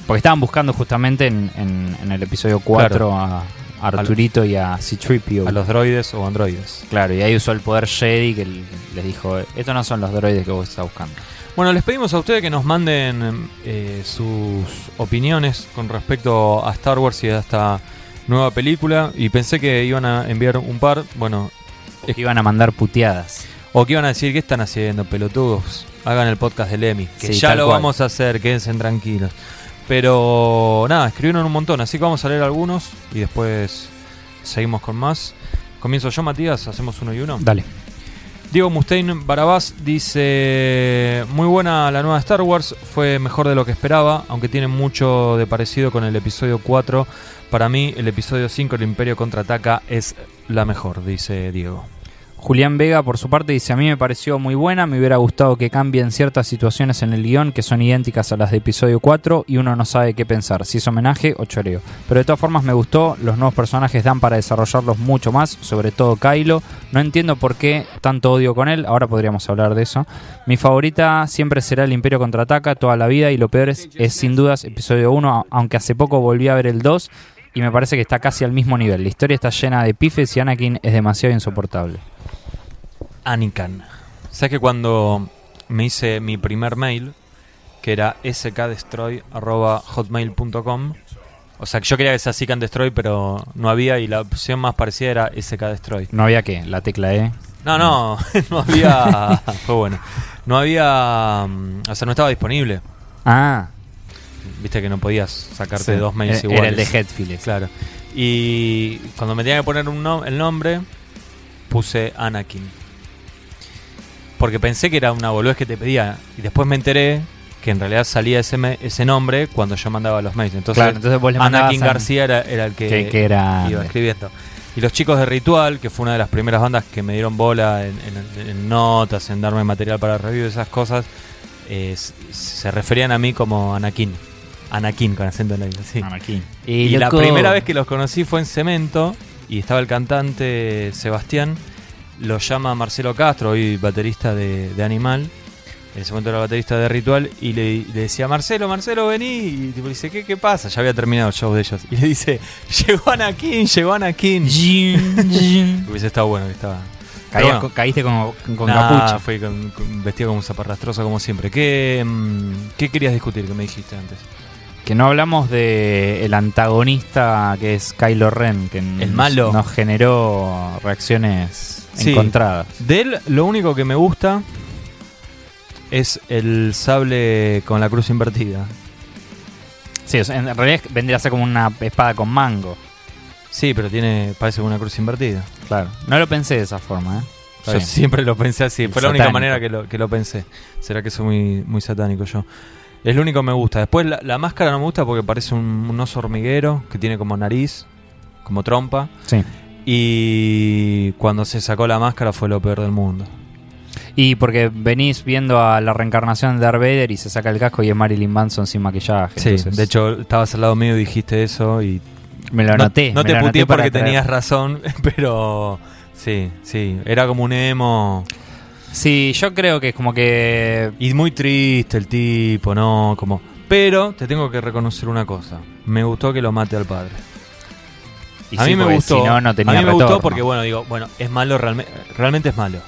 porque estaban buscando justamente en, en- en el episodio 4 a Arturito y a C-3PO. A los droides o androides. Claro, y ahí usó el poder Jedi que les dijo, estos no son los droides que vos estás buscando. Bueno, les pedimos a ustedes que nos manden eh, sus opiniones con respecto a Star Wars y a esta nueva película. Y pensé que iban a enviar un par. Bueno, Que iban a mandar puteadas. o que iban a decir, ¿qué están haciendo, pelotudos? Hagan el podcast de Lemmy, que Sí, ya lo cual. vamos a hacer, quédense tranquilos. Pero nada, escribieron un montón, así que vamos a leer algunos y después seguimos con más. Comienzo yo, Matías, hacemos uno y uno. Dale. Diego Mustaine Barabás dice: Muy buena la nueva Star Wars, fue mejor de lo que esperaba, aunque tiene mucho de parecido con el episodio 4. Para mí, el episodio 5, El Imperio contraataca, es la mejor, dice Diego. Julián Vega, por su parte, dice: A mí me pareció muy buena. Me hubiera gustado que cambien ciertas situaciones en el guion que son idénticas a las de episodio 4 y uno no sabe qué pensar, si es homenaje o choreo. Pero de todas formas, me gustó. Los nuevos personajes dan para desarrollarlos mucho más, sobre todo Kylo. No entiendo por qué tanto odio con él. Ahora podríamos hablar de eso. Mi favorita siempre será el Imperio contraataca toda la vida y lo peor es, es sin dudas episodio 1, aunque hace poco volví a ver el 2 y me parece que está casi al mismo nivel. La historia está llena de pifes y Anakin es demasiado insoportable. Anican. ¿Sabes que cuando me hice mi primer mail, que era skdestroy.hotmail.com, o sea, que yo quería que sea Seek and Destroy, pero no había, y la opción más parecida era skdestroy. No había que, la tecla E. No, no, no había. fue bueno. No había. mm, O sea, no estaba disponible. Ah, Viste que no podías sacarte sí. dos mails Era- iguales. Era el de Headfield. Claro. Y cuando me tenía que poner un nom- el nombre, puse Anakin. Porque pensé que era una boludez que te pedía. Y después me enteré que en realidad salía ese, me- ese nombre cuando yo mandaba los mails. Entonces, Claro, entonces vos le mandabas Anakin a- García era, era el que, Que- que era- iba escribiendo. Y los chicos de Ritual, que fue una de las primeras bandas que me dieron bola en, en- en notas, en darme material para review y esas cosas, eh, s- se referían a mí como Anakin. Anakin con acento en la I, sí. Anakin. Y, la primera vez que los conocí fue en Cemento y estaba el cantante Sebastián. Lo llama Marcelo Castro, hoy baterista de, de Animal. En ese momento era baterista de Ritual. Y le, le decía, Marcelo, Marcelo, vení. Y tipo, dice, ¿qué, ¿qué pasa? Ya había terminado el show de ellos. Y le dice, llegó Anakin, llegó Anakin. Hubiese estado bueno que estaba. Bueno. con- caíste como, con Nah, capucha. fui con- con- vestido como un zaparrastroso como siempre. ¿Qué, mm, ¿Qué querías discutir que me dijiste antes? Que no hablamos de el antagonista que es Kylo Ren, que nos, malo. nos generó reacciones Sí. encontradas. De él, lo único que me gusta es el sable con la cruz invertida. Sí, en realidad vendría a ser como una espada con mango. Sí, pero tiene parece una cruz invertida. Claro. No lo pensé de esa forma, ¿eh? Está Yo bien. siempre lo pensé así. Fue la única manera que lo, que lo pensé. Será que soy muy, muy satánico yo. Es lo único que me gusta. Después la, la máscara no me gusta porque parece un, un oso hormiguero que tiene como nariz, como trompa. Sí. Y cuando se sacó la máscara fue lo peor del mundo. Y porque venís viendo a la reencarnación de Darth Vader y se saca el casco y es Marilyn Manson sin maquillaje. Sí, entonces de hecho estabas al lado mío y dijiste eso y me lo no, anoté. no me te puteé porque traer. tenías razón, pero sí, sí, era como un emo Sí, yo creo que es como que. y muy triste el tipo, no, como. Pero te tengo que reconocer una cosa, me gustó que lo mate al padre. Y a sí, mí me gustó, Si no, no tenía a mí me gustó porque bueno digo, bueno es malo realmente, realmente es malo,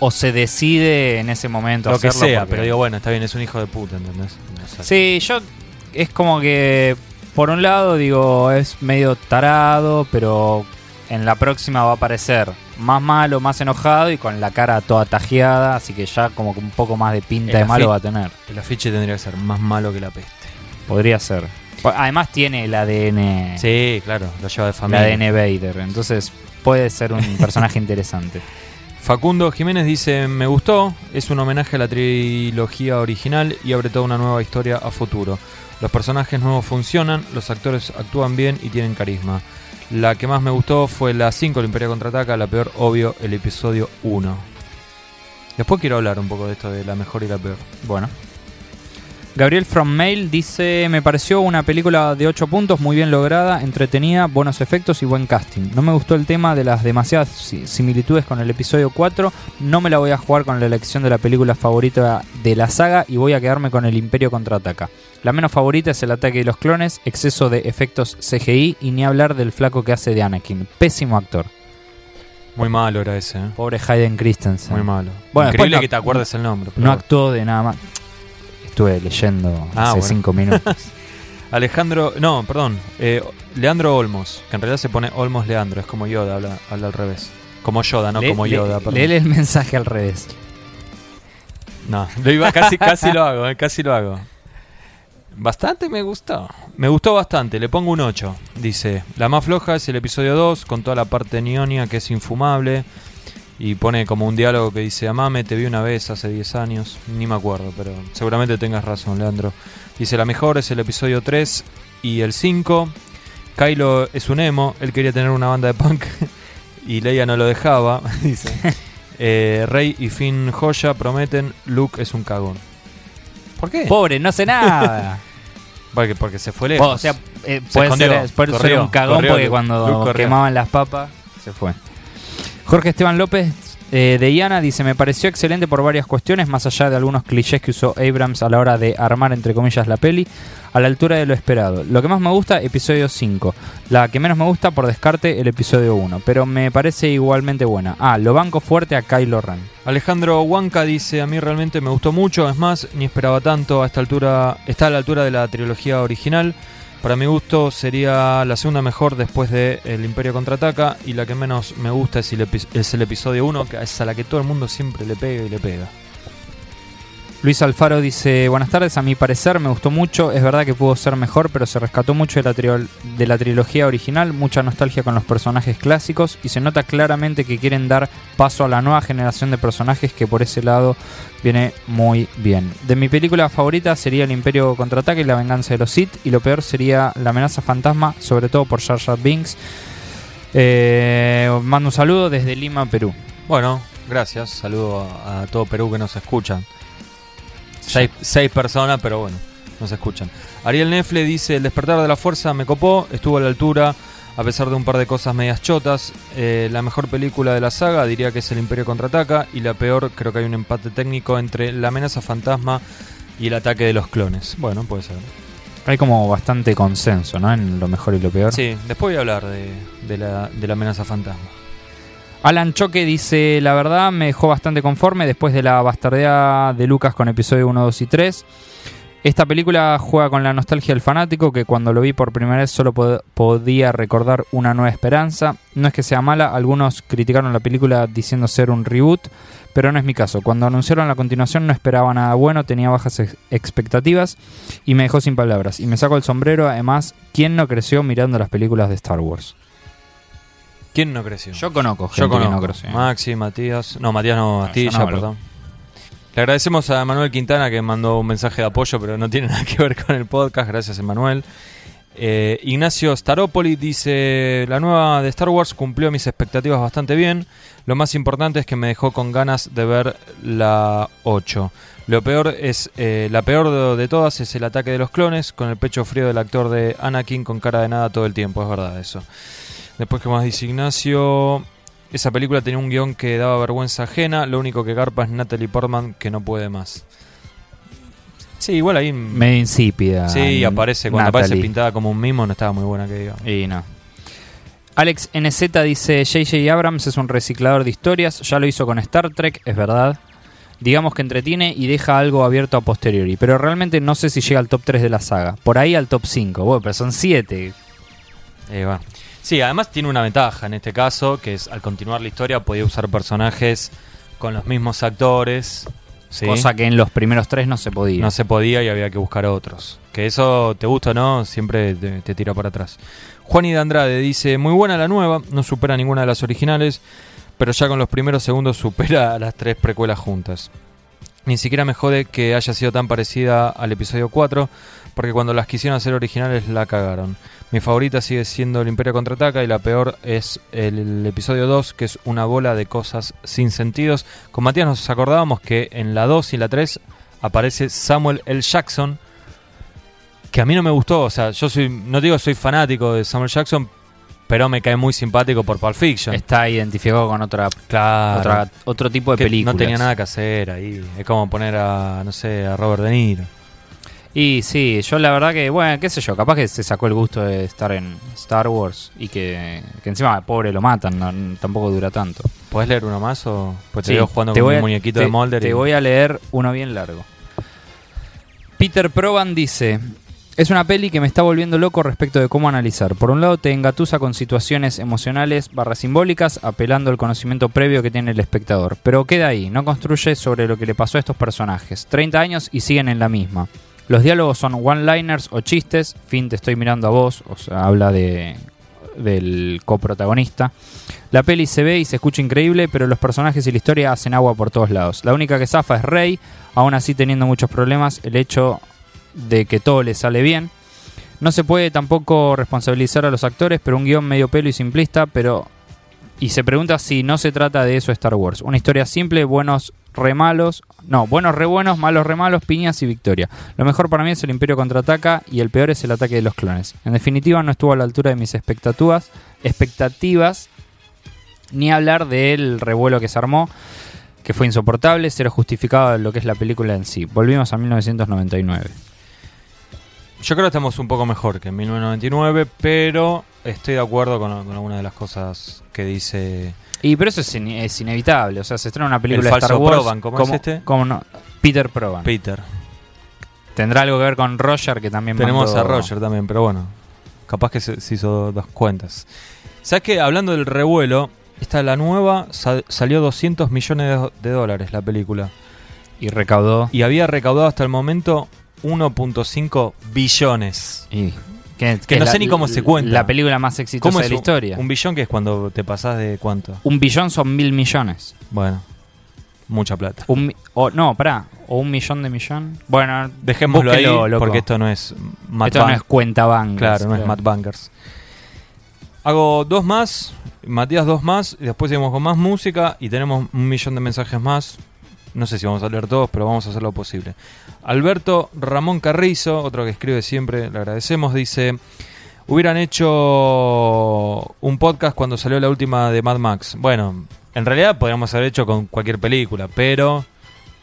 O se decide en ese momento lo que hacerlo sea, porque- pero digo bueno está bien es un hijo de puta, ¿entendés? No sé. Sí, yo. Es como que. Por un lado, digo, es medio tarado, pero en la próxima va a aparecer más malo, más enojado y con la cara toda tajeada, así que ya como que un poco más de pinta El de malo va a tener. El afiche tendría que ser más malo que la peste. Podría ser. Además tiene el ADN, Sí, claro, lo lleva de el familia. ADN Vader, entonces puede ser un personaje interesante. Facundo Jiménez dice, me gustó, es un homenaje a la trilogía original y abre toda una nueva historia a futuro. Los personajes nuevos funcionan, los actores actúan bien y tienen carisma. La que más me gustó fue la 5, el Imperio Contraataca, la peor, obvio, el episodio 1. Después quiero hablar un poco de esto de la mejor y la peor. Bueno. Gabriel From Mail dice, me pareció una película de 8 puntos, muy bien lograda, entretenida, buenos efectos y buen casting. No me gustó el tema de las demasiadas si- similitudes con el episodio 4, no me la voy a jugar con la elección de la película favorita de la saga y voy a quedarme con el Imperio Contraataca. La menos favorita es el ataque de los clones, exceso de efectos CGI y ni hablar del flaco que hace de Anakin. Pésimo actor. Muy malo era ese, ¿eh? Pobre Hayden Christensen. Muy malo. Bueno, Increíble después que te acuerdes el nombre. pero No actuó de nada más. Estuve leyendo Ah, hace bueno. 5 minutos. Alejandro, no, perdón, eh, Leandro Olmos, que en realidad se pone Olmos Leandro, es como Yoda, habla, habla al revés. Como Yoda, no Le- como le- Yoda, perdón. Léele el mensaje al revés. No, lo iba, casi, casi lo hago, eh, casi lo hago. Bastante me gustó. Me gustó bastante, le pongo un 8. Dice, la más floja es el episodio 2, con toda la parte nionia que es infumable. Y pone como un diálogo que dice, amame, te vi una vez hace 10 años. Ni me acuerdo, pero seguramente tengas razón, Leandro. Dice, la mejor es el episodio 3 y el 5. Kylo es un emo, él quería tener una banda de punk. y Leia no lo dejaba, dice. Eh, Rey y Finn Joya prometen, Luke es un cagón. ¿Por qué? Pobre, no sé nada. Porque, porque se fue lejos. o sea, eh, Se puede, escondió, ser, puede ser corrió, un cagón corrió, porque Luke, cuando Luke quemaban las papas se fue. Jorge Esteban López eh, de Iana dice: Me pareció excelente por varias cuestiones, más allá de algunos clichés que usó Abrams a la hora de armar, entre comillas, la peli, a la altura de lo esperado. Lo que más me gusta, episodio 5. La que menos me gusta, por descarte, el episodio 1. Pero me parece igualmente buena. Ah, lo banco fuerte a Kylo Ren. Alejandro Huanca dice, a mí realmente me gustó mucho, es más, ni esperaba tanto a esta altura, está a la altura de la trilogía original. Para mi gusto sería la segunda mejor después de El Imperio Contraataca y la que menos me gusta es el, es el episodio 1, que es a la que todo el mundo siempre le pega y le pega. Luis Alfaro dice, buenas tardes, a mi parecer me gustó mucho, es verdad que pudo ser mejor, pero se rescató mucho de la, trilogía original, mucha nostalgia con los personajes clásicos y se nota claramente que quieren dar paso a la nueva generación de personajes que por ese lado viene muy bien. De mi película favorita sería El Imperio Contraataque y La Venganza de los Sith y lo peor sería La Amenaza Fantasma, sobre todo por Jar Binks. Eh, mando un saludo desde Lima, Perú. Bueno, gracias, saludo a, todo Perú que nos escuchan. Seis, seis personas, pero bueno, nos escuchan. Ariel Nefle dice, el despertar de la fuerza me copó, estuvo a la altura, a pesar de un par de cosas medias chotas. Eh, la mejor película de la saga diría que es El Imperio Contraataca y la peor creo que hay un empate técnico entre La amenaza fantasma y El ataque de los clones. Bueno, puede ser. Hay como bastante consenso, ¿no? En lo mejor y lo peor. Sí, después voy a hablar de, de la, de la amenaza fantasma. Alan Choque dice, la verdad me dejó bastante conforme después de la bastardea de Lucas con episodio 1, 2 y 3. Esta película juega con la nostalgia del fanático que cuando lo vi por primera vez solo pod- podía recordar una nueva esperanza. No es que sea mala, algunos criticaron la película diciendo ser un reboot, pero no es mi caso. Cuando anunciaron la continuación no esperaba nada bueno, tenía bajas ex- expectativas y me dejó sin palabras. Y me saco el sombrero, además, ¿quién no creció mirando las películas de Star Wars? ¿Quién no creció? Yo conozco gente Yo que conozco. no creció. Maxi, Matías. No, Matías no, Astilla, no perdón. Le agradecemos a Manuel Quintana que mandó un mensaje de apoyo, pero no tiene nada que ver con el podcast. Gracias, Emanuel. Eh, Ignacio Staropoli dice: La nueva de Star Wars cumplió mis expectativas bastante bien. Lo más importante es que me dejó con ganas de ver la 8. Lo peor es eh, la peor de, de todas es el ataque de los clones con el pecho frío del actor de Anakin con cara de nada todo el tiempo, es verdad eso. Después que más dice Ignacio, esa película tenía un guion que daba vergüenza ajena, lo único que garpa es Natalie Portman que no puede más. Sí, igual ahí Medio insípida. sí aparece cuando aparece pintada como un mimo, no estaba muy buena que diga. Y no. Alex NZ dice: JJ Abrams es un reciclador de historias, ya lo hizo con Star Trek, es verdad. Digamos que entretiene y deja algo abierto a posteriori, pero realmente no sé si llega al top 3 de la saga. Por ahí al top 5, bueno, pero son 7. Eh, va. Sí, además tiene una ventaja en este caso, que es al continuar la historia podía usar personajes con los mismos actores. ¿sí? Cosa que en los primeros 3 no se podía. No se podía y había que buscar otros. Que eso, te gusta o no, siempre te, te tira para atrás. Juani de Andrade dice, muy buena la nueva, no supera ninguna de las originales, pero ya con los primeros segundos supera a las tres precuelas juntas. Ni siquiera me jode que haya sido tan parecida al episodio 4, porque cuando las quisieron hacer originales la cagaron. Mi favorita sigue siendo el Imperio Contraataca y la peor es el, episodio 2, que es una bola de cosas sin sentidos. Con Matías nos acordábamos que en la 2 y la 3 aparece Samuel L. Jackson, que a mí no me gustó. O sea, yo soy, no digo soy fanático de Samuel Jackson, pero me cae muy simpático por Pulp Fiction. Está identificado con otra, Claro. otra- otro tipo de Que películas. No tenía nada que hacer ahí. Es como poner a, no sé, a Robert De Niro. Y sí, yo la verdad que, bueno, qué sé yo, capaz que se sacó el gusto de estar en Star Wars y que, que encima, pobre, lo matan, no- tampoco dura tanto. ¿Podés leer uno más o pues te jugando te con voy un muñequito te- de Molder? Te y- voy a leer uno bien largo. Peter Proban dice: Es una peli que me está volviendo loco respecto de cómo analizar. Por un lado, te engatusa con situaciones emocionales barra simbólicas, apelando al conocimiento previo que tiene el espectador. Pero queda ahí, no construye sobre lo que le pasó a estos personajes. 30 años y siguen en la misma. Los diálogos son one-liners o chistes. Fin, te estoy mirando a vos. O sea, habla de del coprotagonista. La peli se ve y se escucha increíble, pero los personajes y la historia hacen agua por todos lados. La única que zafa es Rey, aún así teniendo muchos problemas, el hecho de que todo le sale bien. No se puede tampoco responsabilizar a los actores, pero un guion medio pelo y simplista, pero Y se pregunta si no se trata de eso Star Wars. Una historia simple, buenos re malos. No, buenos re buenos, malos re malos, piñas y victoria. Lo mejor para mí es el Imperio contraataca y el peor es el ataque de los clones. En definitiva, no estuvo a la altura de mis expectativas, expectativas ni hablar del revuelo que se armó, que fue insoportable, cero justificado de lo que es la película en sí. Volvimos a 1999. Yo creo que estamos un poco mejor que en 1999, pero estoy de acuerdo con, con alguna de las cosas que dice. Y pero eso es, in- es inevitable, o sea, se estrena una película El de Star Wars. Proban, ¿cómo es este? cómo no? Peter Proban. Peter. Tendrá algo que ver con Roger, que también Tenemos mandó- a Roger también, pero bueno, capaz que se, se hizo dos cuentas. ¿Sabes qué? Hablando del revuelo, esta la nueva, sa- salió 200 millones de dólares la película. Y recaudó. Y había recaudado hasta el momento 1.5 billones. Y que, Que no sé ni cómo se cuenta. La película más exitosa ¿Cómo de la un- historia. Un billón que es cuando te pasás de cuánto? Un billón son mil millones. Bueno, mucha plata. Un, o, no, pará. O un millón de millón. Bueno, Dejémoslo ahí loco. porque esto no es Matt esto no es cuenta bancos. Claro, no es Matt Bankers. Hago dos más, Matías dos más, y después seguimos con más música y tenemos un millón de mensajes más. No sé si vamos a leer todos, pero vamos a hacer lo posible. Alberto Ramón Carrizo, otro que escribe siempre, le agradecemos, dice, hubieran hecho un podcast cuando salió la última de Mad Max. Bueno, en realidad podríamos haber hecho con cualquier película, pero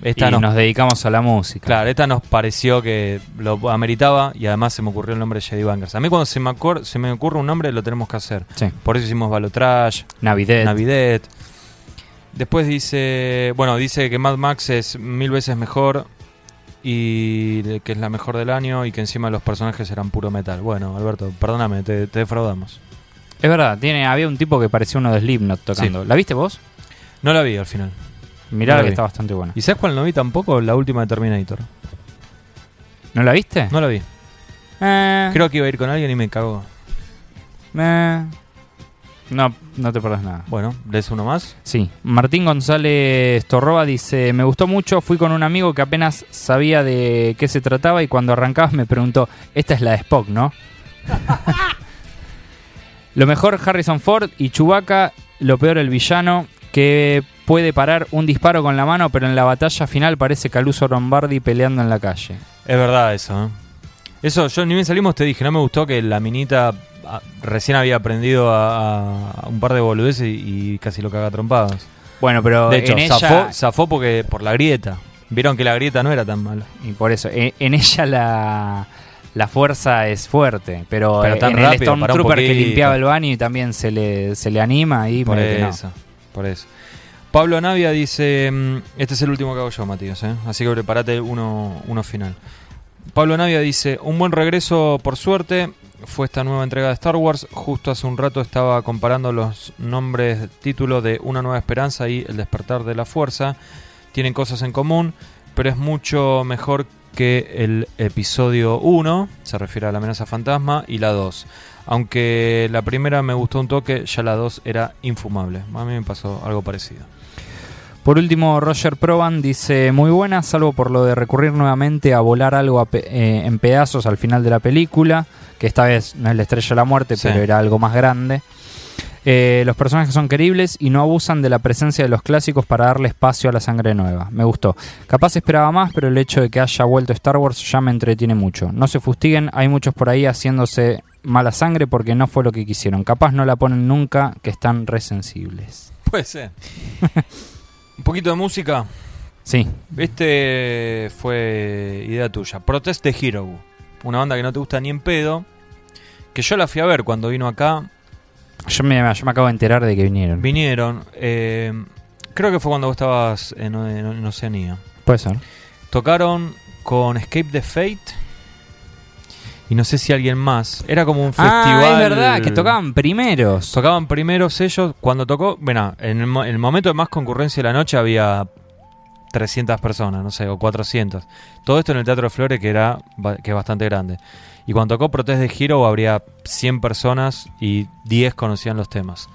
esta y nos nos dedicamos a la música. Claro, esta nos pareció que lo ameritaba y además se me ocurrió el nombre de Jedi Bankers. A mí cuando se me, se me ocurre un nombre lo tenemos que hacer. Sí. Por eso hicimos Balotrash, Navidad. Navidet. Después dice, bueno, dice que Mad Max es mil veces mejor y que es la mejor del año y que encima los personajes eran puro metal. Bueno, Alberto, perdóname, te, te defraudamos. Es verdad, tiene, había un tipo que parecía uno de Slipknot tocando. ¿La viste vos? No la vi al final. Mirá No la que vi. está bastante buena. ¿Y sabes cuál no vi tampoco? La última de Terminator. ¿No la viste? No la vi. Eh, Creo que iba a ir con alguien y me cagó. eh. No, no te perdés nada. Bueno, ¿lees uno más? Sí, Martín González Torroba dice, me gustó mucho, fui con un amigo que apenas sabía de qué se trataba y cuando arrancabas me preguntó, esta es la de Spock, ¿no? lo mejor Harrison Ford y Chewbacca, lo peor el villano, que puede parar un disparo con la mano, pero en la batalla final parece Caluso Lombardi peleando en la calle. Es verdad eso. ¿eh? Eso, yo ni bien salimos te dije, no me gustó que la minita recién había aprendido a, a un par de boludeces y, y casi lo caga trompadas. Bueno, pero De hecho, en zafó, ella... zafó porque por la grieta. Vieron que la grieta no era tan mala. Y por eso, en, en ella la, la fuerza es fuerte, pero, Pero tan en el rápido, un Stormtrooper que limpiaba el baño y también se le, se le anima y Por que no. eso, por eso. Pablo Navia dice, mm, este es el último que hago yo, Matías, ¿eh? así que prepárate uno, uno final. Pablo Navia dice, un buen regreso por suerte, fue esta nueva entrega de Star Wars, justo hace un rato estaba comparando los nombres título de Una Nueva Esperanza y El Despertar de la Fuerza, tienen cosas en común, pero es mucho mejor que el episodio 1, se refiere a la amenaza fantasma, y la 2. Aunque la primera me gustó un toque, ya la 2 era infumable. A mí me pasó algo parecido. Por último, Roger Proban dice, muy buena, salvo por lo de recurrir nuevamente a volar algo a pe- eh, en pedazos al final de la película, que esta vez no es la estrella de la muerte, Sí. pero era algo más grande. Eh, los personajes son queribles y no abusan de la presencia de los clásicos para darle espacio a la sangre nueva. Me gustó. Capaz esperaba más, pero el hecho de que haya vuelto Star Wars ya me entretiene mucho. No se fustiguen, hay muchos por ahí haciéndose mala sangre porque no fue lo que quisieron. Capaz no la ponen nunca, que están resensibles. Puede ser. un poquito de música. Sí, Este fue idea tuya. Protest the Hero. Una banda que no te gusta ni en pedo. Que yo la fui a ver cuando vino acá. yo me, yo me acabo de enterar de que vinieron. Vinieron. eh, creo que fue cuando vos estabas en, en- en Oceanía. Puede ser. Tocaron con Escape the Fate. Y no sé si alguien más. Era como un festival. Ah, es verdad, que tocaban primeros. Tocaban primeros ellos. Cuando tocó. Bueno, en el, mo- en el momento de más concurrencia de la noche había 300 personas, no sé, o 400. Todo esto en el Teatro de Flores, que, era, que es bastante grande. Y cuando tocó Protest de Hero habría 100 personas y 10 conocían los temas.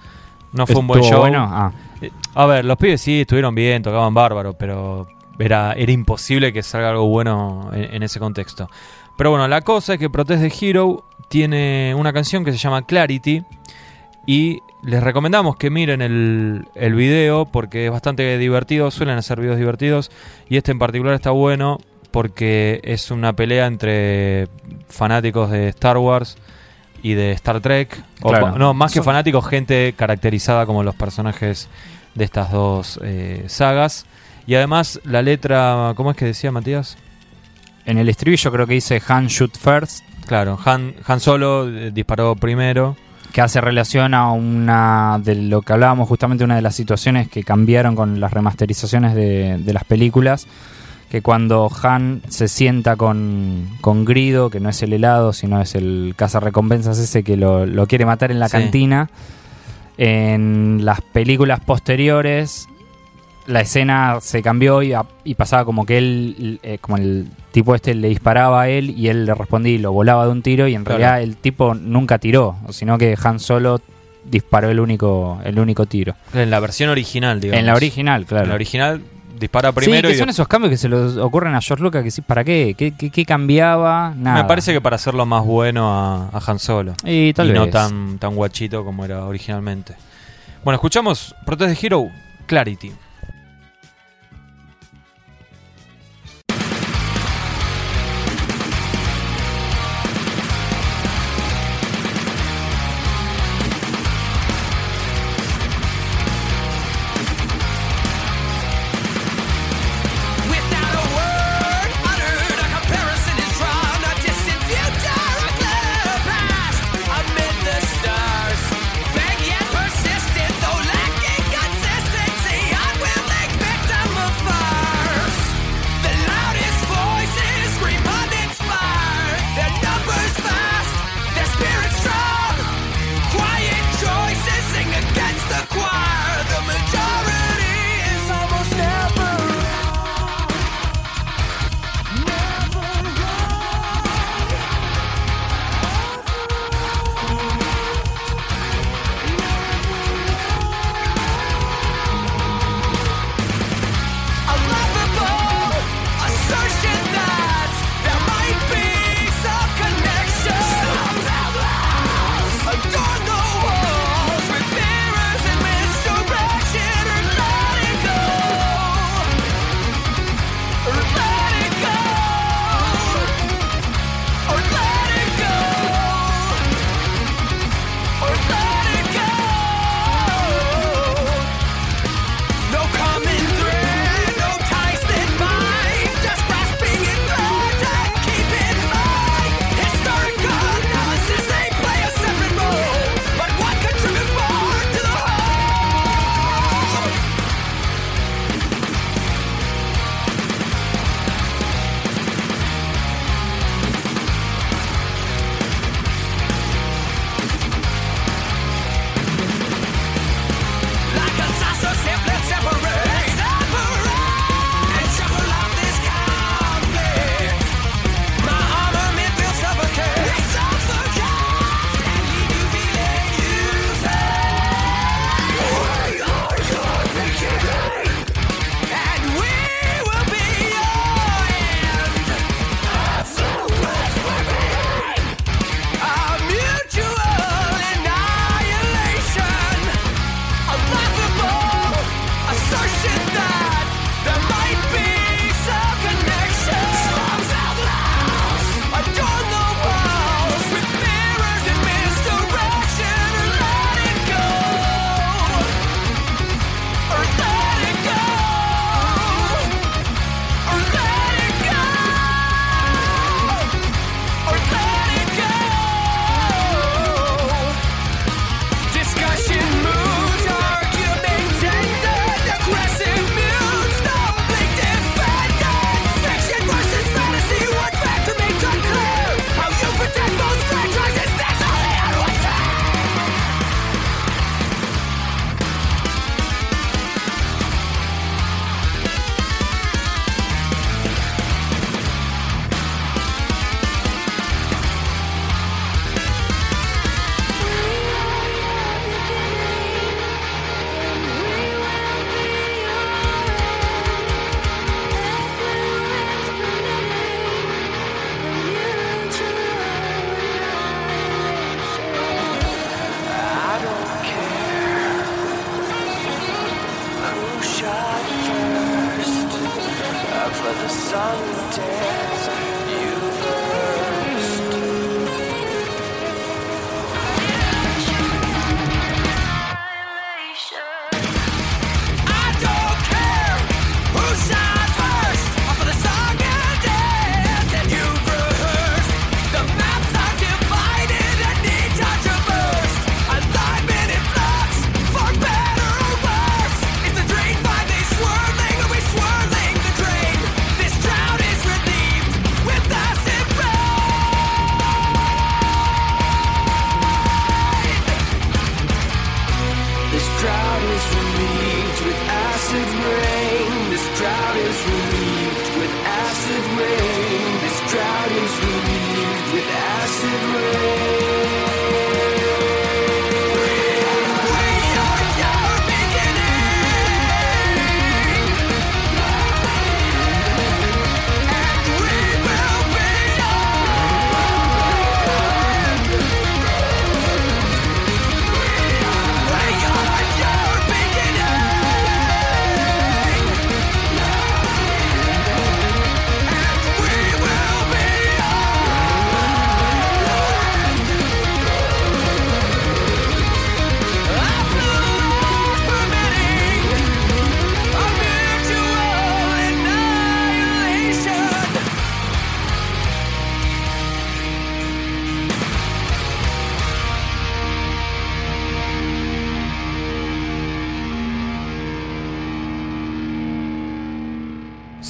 No fue un buen ¿Estuvo show. bueno? Ah, Eh, A ver, los pibes sí estuvieron bien, tocaban bárbaro, pero era, era imposible que salga algo bueno en, en ese contexto. Pero bueno, la cosa es que Protest the Hero tiene una canción que se llama Clarity y les recomendamos que miren el, el video porque es bastante divertido, suelen hacer videos divertidos y este en particular está bueno porque es una pelea entre fanáticos de Star Wars y de Star Trek. O Claro. no, más que fanáticos, gente caracterizada como los personajes de estas dos eh, sagas. Y además la letra, ¿cómo es que decía Matías? En el estribillo creo que dice Han Shoot First, Claro, Han, Han Solo eh, disparó primero. que hace relación a una de lo que hablábamos justamente, una de las situaciones que cambiaron con las remasterizaciones de, de las películas, que cuando Han se sienta con, con Grido, que no es el helado, sino es el cazarrecompensas ese que lo, lo quiere matar en la Sí. cantina, en las películas posteriores la escena se cambió y, a- y pasaba como que él, eh, como el tipo este le disparaba a él y él le respondía y lo volaba de un tiro y en Claro. realidad el tipo nunca tiró, sino que Han Solo disparó el único, el único tiro. En la versión original, digamos. En la original, claro. En la original dispara primero sí, que y son esos cambios que se les ocurren a George Lucas que sí, ¿para qué? ¿Qué, qué- qué cambiaba? Nada. Me parece que para hacerlo más bueno a, a Han Solo. Y tal y vez. no tan, tan guachito como era originalmente. Bueno, escuchamos Protest the Hero Clarity.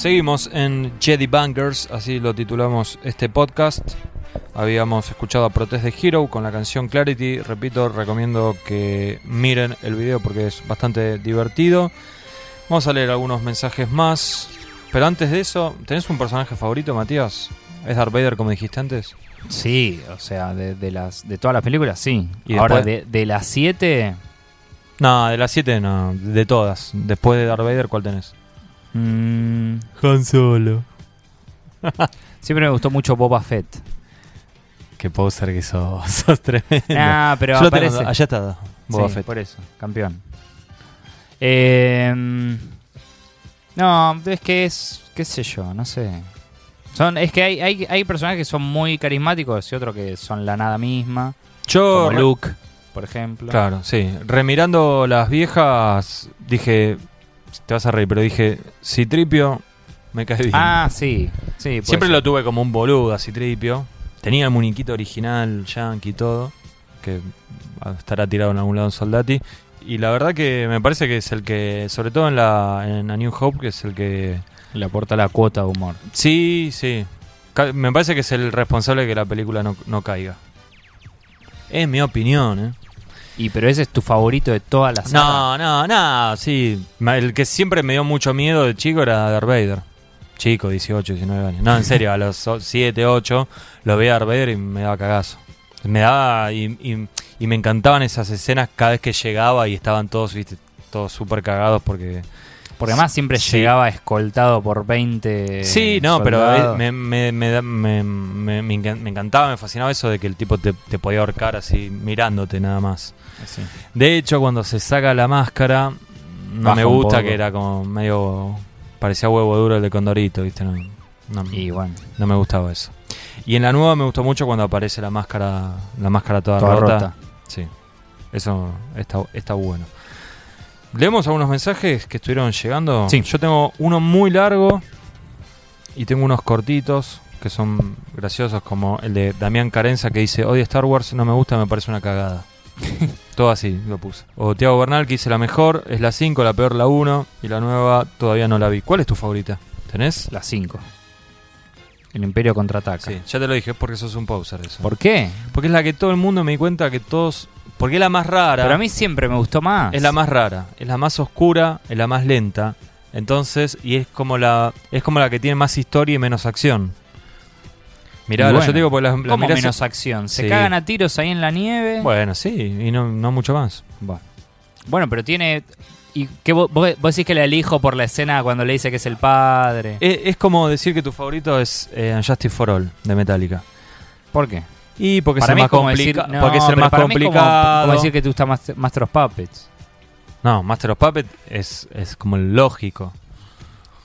Seguimos en Jedi Bangers, así lo titulamos este podcast. Habíamos escuchado a Protest de Hero con la canción Clarity. Repito, recomiendo que miren el video porque es bastante divertido. Vamos a leer algunos mensajes más. Pero antes de eso, ¿tenés un personaje favorito, Matías? ¿Es Darth Vader como dijiste antes? Sí, o sea, de, de las de todas las películas, sí. ¿Y Ahora, de, de las siete, No, de las 7 no, de todas. Después de Darth Vader, ¿cuál tenés? Mm, Han Solo. siempre me gustó mucho Boba Fett. Qué poser que sos, sos tremendo. Ah, pero Yo lo tengo, aparece. allá está, Boba Sí, Fett. por eso, campeón. Eh, no, es que es, qué sé yo, no sé. Son, es que hay, hay, hay personajes que son muy carismáticos y otros que son la nada misma. Yo, Como Luke, por ejemplo. Claro, sí. Remirando las viejas, dije, te vas a reír, pero dije, Citripio me cae bien. Ah, sí, sí. Siempre ser. lo tuve como un boludo a Citripio. Tenía el muñequito original, yankee y todo, que estará tirado en algún lado en Soldati. Y la verdad que me parece que es el que, sobre todo en la en A New Hope, que es el que... Le aporta la cuota de humor. Sí, sí. Me parece que es el responsable de que la película no, no caiga. Es mi opinión, ¿eh? Y pero ese es tu favorito de toda la saga. No, no, no, sí. El que siempre me dio mucho miedo de chico era Darth Vader. Chico, 18, 19 años. No, en serio, a los 7, 8 lo veía a Darth Vader y me daba cagazo. Me daba y, y- y me encantaban esas escenas cada vez que llegaba y estaban todos, viste, todos súper cagados porque... Porque además siempre Sí. llegaba escoltado por 20 sí, no, pero soldados. eh, me, me, me, me- me- me encan- me encantaba, me fascinaba eso de que el tipo te, te podía ahorcar así mirándote nada más. Sí. De hecho, cuando se saca la máscara, no Baja me gusta que era como medio. parecía huevo duro el de Condorito, ¿viste? No, no- Y bueno, no me gustaba eso. Y en la nueva me gustó mucho cuando aparece la máscara la máscara toda, toda rota. rota. Sí, eso está, está bueno. Leemos algunos mensajes que estuvieron llegando. Sí. Yo tengo uno muy largo y tengo unos cortitos que son graciosos, como el de Damián Carenza que dice: Odio Star Wars, no me gusta, me parece una cagada. Todo así lo puse. O Tiago Bernal que dice: La mejor es la 5, la peor la 1 y la nueva todavía no la vi. ¿Cuál es tu favorita? ¿Tenés? Las 5. El Imperio contraataca. Sí, ya te lo dije, es porque sos un poser eso. ¿Por qué? Porque es la que todo el mundo me di cuenta que todos. Porque es la más rara. Pero a mí siempre me gustó más. Es la más rara, es la más oscura, es la más lenta. Entonces, y es como la es como la que tiene más historia y menos acción. Mirá, yo te digo, porque las, las ¿Cómo mirás- menos acción? ¿Se Sí. cagan a tiros ahí en la nieve? Bueno, sí, y no, no mucho más. Bueno. Bueno, pero tiene... ¿Y qué vos, vos decís que la elijo por la escena cuando le dice que es el padre? Es, es como decir que tu favorito es eh, for All, de Metallica. ¿Por qué? Y porque Para es más, es como complica- decir- no, porque pero más para mí es como- complicado. Como, decir que te gusta Master, of Puppets. No, Master of Puppet es, es como el lógico.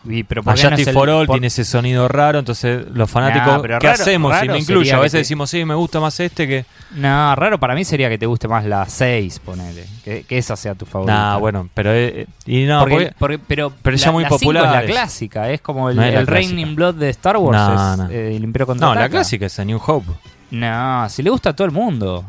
Y, pero ¿por qué no for All por- tiene ese sonido raro, entonces los fanáticos, Nah, ¿qué raro- hacemos? Y raro me incluyo, a veces te- decimos, sí, me gusta más este que... No, raro para mí sería que te guste más la 6, ponele. Que, que esa sea tu favorita. Nah, bueno, pero... eh, y no, porque, porque- porque- pero, pero ya la- muy la cinco es la clásica, es como el, No el Raining. Blood de Star Wars, No, es, no. eh, el Imperio contra No, la clásica es A New Hope. No, si le gusta a todo el mundo.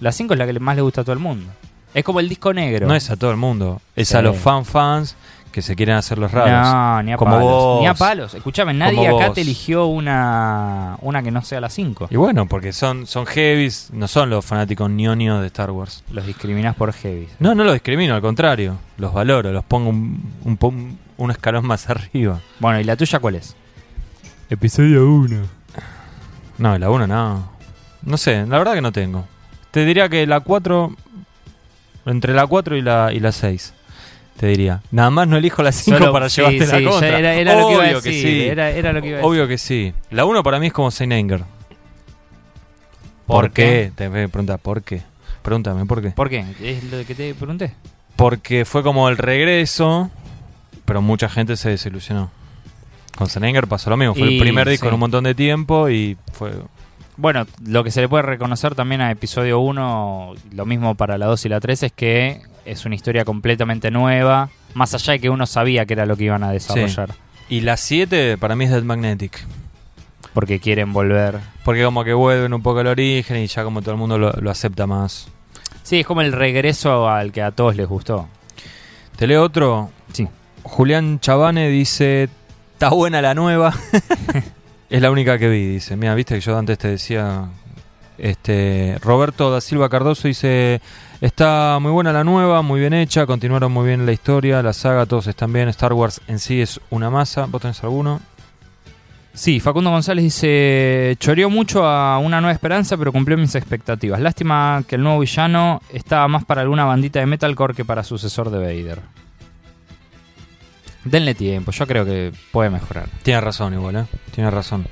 La 5 es la que más le gusta a todo el mundo. Es como el disco negro. No es a todo el mundo, es Sí. a los fan fans que se quieren hacer los raros. No, ni a Como palos. vos. Ni a palos. Escuchame, nadie Como acá vos. te eligió una, una que no sea la 5. Y bueno, porque son, son heavies, no son los fanáticos ñoños de Star Wars. Los discriminás por heavy. No, no los discrimino, al contrario. Los valoro, los pongo un, un, un escalón más arriba. Bueno, ¿y la tuya cuál es? Episodio 1. No, la 1 no. No sé, la verdad que no tengo. Te diría que la 4. Entre la 4 y la, y la 6. Te diría. Nada más no elijo la 5 Solo- para sí, llevarte sí, la contra. Era, era lo que iba a decir. que sí. Era, era lo que iba a decir. Obvio que sí. La 1 para mí es como Saint Anger. ¿Por ¿Por, qué? Te voy a preguntar, ¿por qué? Pregúntame, ¿por qué? ¿Por qué? ¿Es lo que te pregunté? Porque fue como el regreso, pero mucha gente se desilusionó. Con Saint Anger pasó lo mismo. Fue Y, el primer disco sí. en un montón de tiempo y fue Bueno, lo que se le puede reconocer también a episodio 1, lo mismo para la 2 y la 3, es que es una historia completamente nueva, más allá de que uno sabía que era lo que iban a desarrollar, Y la 7 para mí es Dead Magnetic. porque quieren volver. Porque como que vuelven un poco al origen y ya como todo el mundo lo, lo acepta más. Sí, es como el regreso al que a todos les gustó. Te leo otro. Sí. Julián Chavane dice Está buena la nueva. es la única que vi, dice. Mira, viste que yo antes te decía. Este. Roberto da Silva Cardoso dice. Está muy buena la nueva, muy bien hecha, continuaron muy bien la historia, la saga, todos están bien. Star Wars en sí es una masa. ¿Vos tenés alguno? Sí, Facundo González dice, choreó mucho a Una Nueva Esperanza, pero cumplió mis expectativas. Lástima que el nuevo villano estaba más para alguna bandita de metalcore que para sucesor de Vader. Denle tiempo, yo creo que puede mejorar. Tiene razón igual, ¿eh? Tiene razón.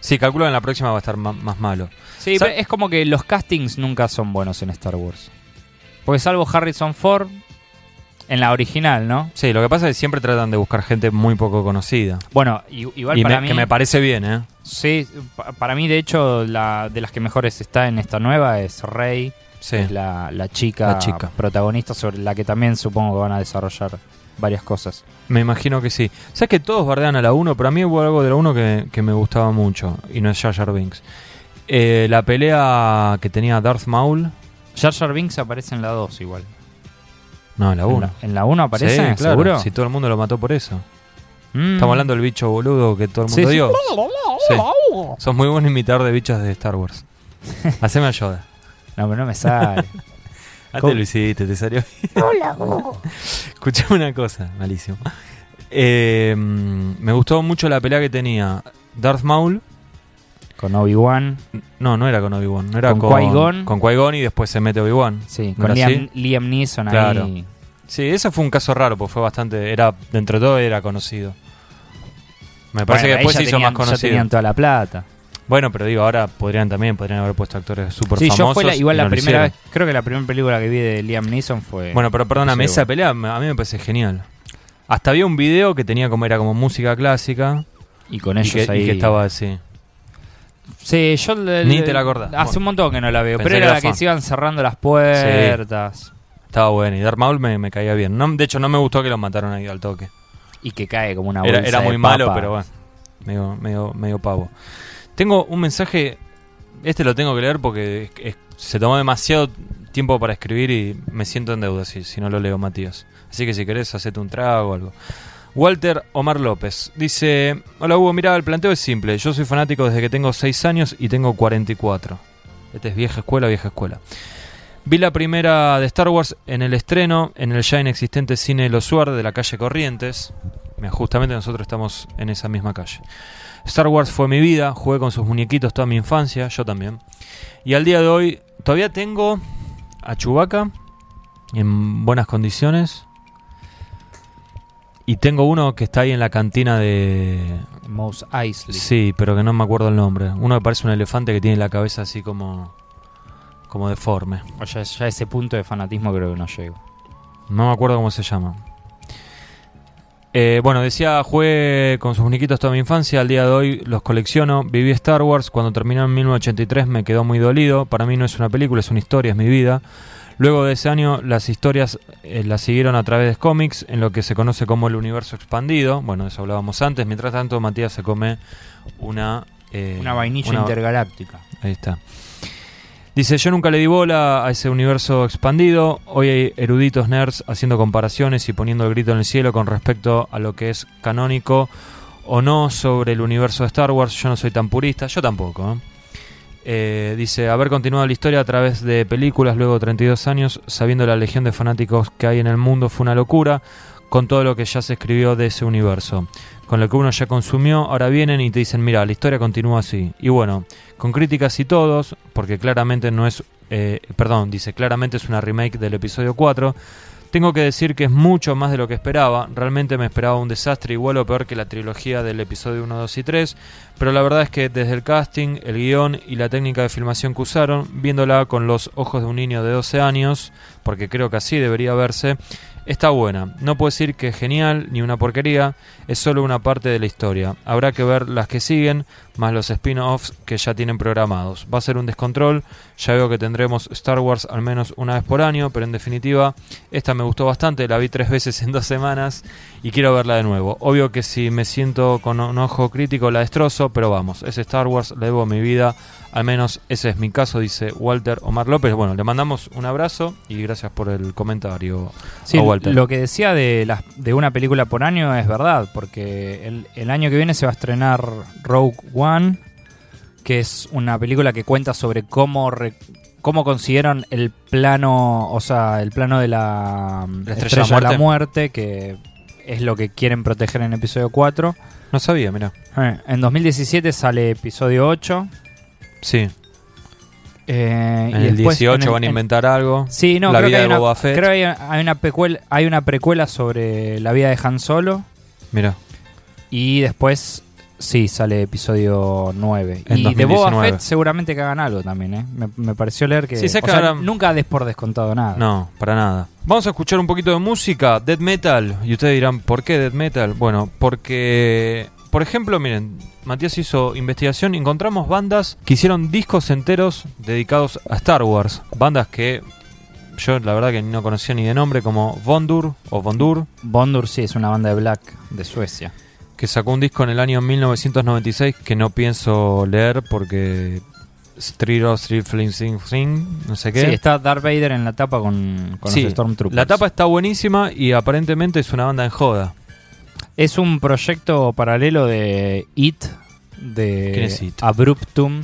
Sí, calculo que en la próxima va a estar más malo. Sí, Sa- pero es como que los castings nunca son buenos en Star Wars. Porque salvo Harrison Ford, en la original, ¿no? Sí, lo que pasa es que siempre tratan de buscar gente muy poco conocida. Bueno, igual y para me- mí... que me parece bien, ¿eh? Sí, pa- para mí de hecho la de las que mejores está en esta nueva es Rey, Sí. es la, la chica, La chica. protagonista sobre la que también supongo que van a desarrollar varias cosas. Me imagino que sí. Sabes que todos bardean a la 1, pero a mí hubo algo de la 1 que, que me gustaba mucho. Y no es Jar Jar Binks. Eh, la pelea que tenía Darth Maul. Jar Jar Binks aparece en la 2 igual. No, en la En 1. la- En la 1 aparece, Sí, claro. ¿seguro? Si todo el mundo lo mató por eso. Mm. Estamos hablando del bicho boludo que todo el mundo sí. dio. Sí. Sos muy buen imitador de bichos de Star Wars. Haceme ayuda. No, pero no me sale. Antes ¿Cómo? lo hiciste, te salió Escuchame una cosa, malísimo. Eh, me gustó mucho la pelea que tenía Darth Maul. con Obi-Wan, No, no era con Obi-Wan. No era Con con, Qui-Gon. Con Qui-Gon y después se mete Obi-Wan. sí, ¿No con Liam, Liam Neeson Claro. ahí. Sí, ese fue un caso raro, porque fue bastante. Era, dentro de todo era conocido. Me parece Bueno, que después se hizo tenían- más conocido. Ya tenían toda la plata. Bueno, pero digo, ahora podrían también, podrían haber puesto actores súper Sí, famosos. yo fue la- igual la no primera vez, creo que la primera película que vi de Liam Neeson fue... Bueno, pero perdóname, Sí, esa pelea a mí me parece genial. Hasta había un video que tenía como era como música clásica y con y ellos y ahí... que estaba así. Sí, yo le- Ni te la acordás. Hace Bueno. un montón que no la veo, pero era la que se iban cerrando las puertas Estaba bueno. Y Darth Maul me, me caía bien. No, de hecho, no me gustó que lo mataron ahí al toque. y que cae como una bolsa era muy malo, papa. pero bueno. Medio, medio, medio pavo. Tengo un mensaje. Este lo tengo que leer porque es- se tomó demasiado tiempo para escribir y me siento en deuda si, no lo leo, Matías. Así que si querés, hacete un trago o algo. Walter Omar López dice: Hola Hugo, mira, el planteo es simple. Yo soy fanático desde que tengo 6 años y tengo 44. Esta es vieja escuela, vieja escuela. Vi la primera de Star Wars en el estreno en el ya inexistente cine Los Suar de la calle Corrientes. Justamente nosotros estamos en esa misma calle. Star Wars fue mi vida, jugué con sus muñequitos toda mi infancia, yo también. Y al día de hoy todavía tengo a Chewbacca en buenas condiciones. Y tengo uno que está ahí en la cantina de... Mos Eisley. Sí, pero que no me acuerdo el nombre. Uno que parece un elefante que tiene la cabeza así como... como deforme. O ya, ya ese punto de fanatismo creo que no llego. No me acuerdo cómo se llama. Eh, bueno, decía, jugué con sus muñequitos toda mi infancia, al día de hoy los colecciono, viví Star Wars, cuando terminó en 1983 me quedó muy dolido, para mí no es una película, es una historia, es mi vida. Luego de ese año las historias eh, las siguieron a través de cómics, en lo que se conoce como el universo expandido, bueno, de eso hablábamos antes, mientras tanto Matías se come una... eh, Una vainilla una- intergaláctica. Ahí está. Dice, yo nunca le di bola a ese universo expandido. Hoy hay eruditos nerds haciendo comparaciones y poniendo el grito en el cielo con respecto a lo que es canónico o no sobre el universo de Star Wars. Yo no soy tan purista, yo tampoco. ¿eh? Eh, dice, haber continuado la historia a través de películas luego de 32 años, sabiendo la legión de fanáticos que hay en el mundo, fue una locura con todo lo que ya se escribió de ese universo. Con lo que uno ya consumió, ahora vienen y te dicen, mira, la historia continúa así. Y bueno, con críticas y todos, porque claramente no es, eh, perdón, dice, claramente es una remake del episodio 4. Tengo que decir que es mucho más de lo que esperaba. Realmente me esperaba un desastre igual o peor que la trilogía del episodio 1, 2 y 3. Pero la verdad es que desde el casting, el guion y la técnica de filmación que usaron, viéndola con los ojos de un niño de 12 años, porque creo que así debería verse, está buena. No puedo decir que es genial ni una porquería, es solo una parte de la historia. Habrá que ver las que siguen, más los spin-offs que ya tienen programados. Va a ser un descontrol, ya veo que tendremos Star Wars al menos una vez por año, pero en definitiva esta me gustó bastante, la vi tres veces en dos semanas y quiero verla de nuevo. Obvio que si me siento con un ojo crítico la destrozo, eso, pero vamos, es Star Wars, le debo mi vida. Al menos ese es mi caso, dice Walter Omar López. Bueno, le mandamos un abrazo y gracias por el comentario Sí, a Walter. lo que decía de, las, de una película por año es verdad, porque el, el año que viene se va a estrenar Rogue One, que es una película que cuenta sobre cómo cómo consiguieron el plano, o sea, el plano de la, La estrella de la de la muerte, que es lo que quieren proteger en episodio 4. No sabía, mira. Eh, En 2017 sale episodio 8. Sí, eh, en y el después 18 en el- van a en- inventar algo. Sí, no, La creo vida que hay de una, Boba Fett. creo que hay, hay una precuela, hay una precuela sobre la vida de Han Solo Mira, y después sí sale episodio 9. En y de 2019. Boba Fett seguramente que hagan algo también, ¿eh? Me, me pareció leer que, Sí, sé o que sea, nunca des por descontado nada. no, para nada. Vamos a escuchar un poquito de música, death metal. Y ustedes dirán, ¿por qué death metal? Bueno, porque, por ejemplo, miren, Matías hizo investigación y encontramos bandas que hicieron discos enteros dedicados a Star Wars. Bandas que yo la verdad que no conocía ni de nombre, como Vondur o Vondur, Bondur sí es una banda de black de Suecia. Que sacó un disco en el año 1996 que no pienso leer porque Street of Street Fling Sing Sing, no sé qué. Sí, está Darth Vader en la tapa con, con Sí, los Stormtroopers. La tapa está buenísima y aparentemente es una banda en joda. Es un proyecto paralelo de It, ¿Quién de es It? Abruptum,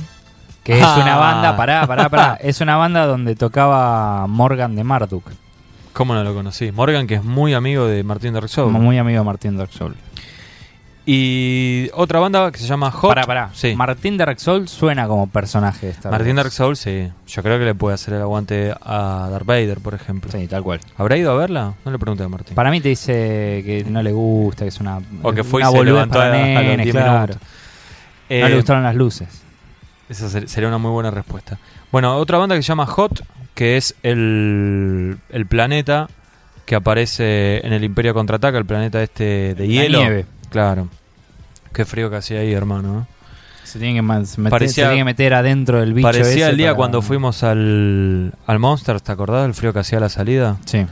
que es Ah. una banda, pará, pará, pará, es una banda donde tocaba Morgan de Marduk, ¿Cómo no lo conocí? Morgan, que es muy amigo de Martín de Rexov. muy amigo de Martín Dark Soul. Y otra banda que se llama Hot. Pará, pará. Sí. Martín Dark Soul suena como personaje de Star Martín Wars. Dark Soul, sí. Yo creo que le puede hacer el aguante a Darth Vader, por ejemplo. Sí, tal cual. ¿Habrá ido a verla? No le pregunté a Martín. Para mí te dice que no le gusta, que es una, O que fue y una se boludez levantó para a- a los nenes, 10 claro. minutos. Eh, No le gustaron las luces. Esa ser- sería una muy buena respuesta. Bueno, otra banda que se llama Hot, que es el, el planeta que aparece en el Imperio Contraataca, el planeta este de La hielo. nieve. Claro. Qué frío que hacía ahí, hermano. ¿eh? Se tiene que, meter, Parecía- se tiene que meter adentro del bicho Parecía ese el día para- cuando fuimos al, al Monsters, ¿te acordás del frío que hacía la salida? Sí.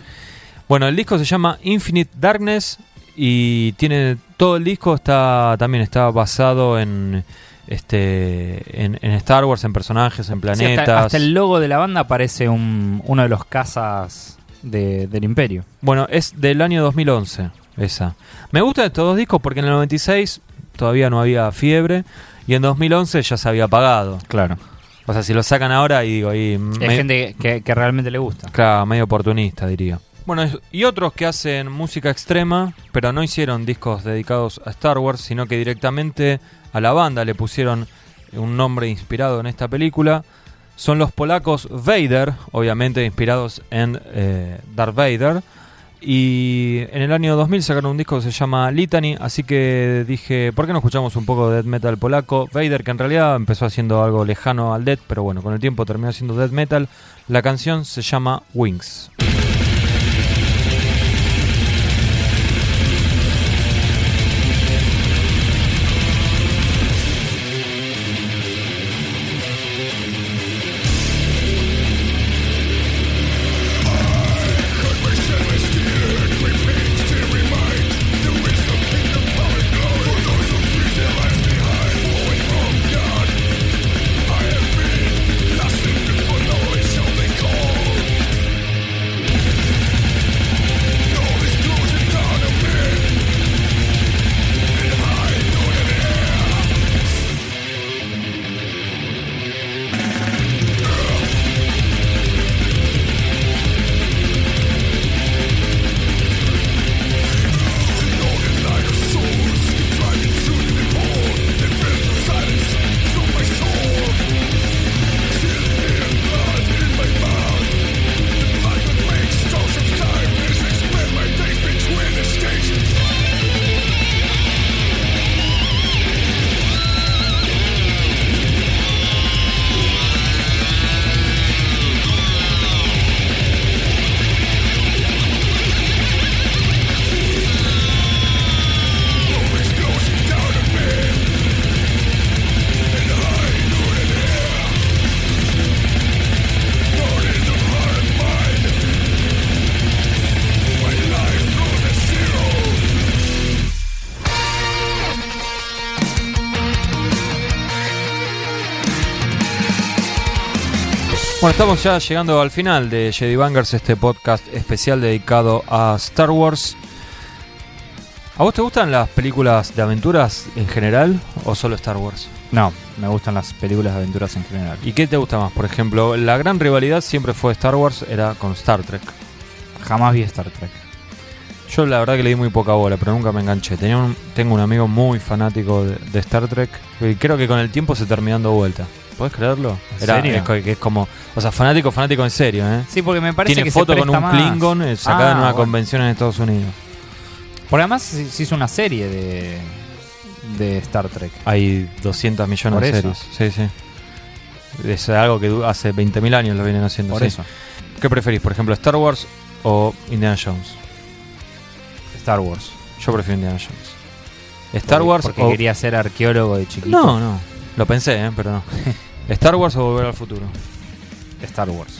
Bueno, el disco se llama Infinite Darkness y tiene todo el disco está también está basado en este en, en Star Wars, en personajes, en Sí, planetas. hasta, hasta el logo de la banda parece un, uno de los cazas de- del Imperio. Bueno, es del año 2011 esa. Me gustan estos dos discos porque en el 96 todavía no había fiebre y en 2011 ya se había apagado. Claro. O sea, si lo sacan ahora y digo, y Es me- gente que, que realmente le gusta. Claro, medio oportunista, diría. Bueno, y otros que hacen música extrema, pero no hicieron discos dedicados a Star Wars, sino que directamente a la banda le pusieron un nombre inspirado en esta película. Son los polacos Vader, obviamente inspirados en eh, Darth Vader. Y en el año 2000 sacaron un disco que se llama Litany, así que dije, ¿por qué no escuchamos un poco de death metal polaco? Vader, que en realidad empezó haciendo algo lejano al death, pero bueno, con el tiempo terminó siendo death metal. La canción se llama Wings. Bueno, estamos ya llegando al final de Jedi Bangers, este podcast especial dedicado a Star Wars. ¿A vos te gustan las películas de aventuras en general o solo Star Wars? No, me gustan las películas de aventuras en general. ¿Y qué te gusta más? Por ejemplo, la gran rivalidad siempre fue Star Wars, era con Star Trek. Jamás vi Star Trek. Yo la verdad que le di muy poca bola, pero nunca me enganché. Tenía un- tengo un amigo muy fanático de, de Star Trek y creo que con el tiempo se terminó dando vuelta. ¿Puedes creerlo? ¿En Era, serio? Es, como, o sea, fanático, fanático en serio, ¿eh? Sí, porque me parece Tiene que foto se con un más. Klingon eh, sacada Ah, en una bueno. convención en Estados Unidos. Porque además se, hizo una serie de, de Star Trek. Hay 200 millones Por de eso. series. Sí, sí. Es algo que hace 20.000 años lo vienen haciendo. Por sí. eso. ¿Qué preferís, por ejemplo, Star Wars o Indiana Jones? Star Wars. Yo prefiero Indiana Jones. Star Wars Porque o... quería ser arqueólogo de chiquito. No, no. Lo pensé, ¿eh? pero no. Star Wars o Volver al Futuro. Star Wars.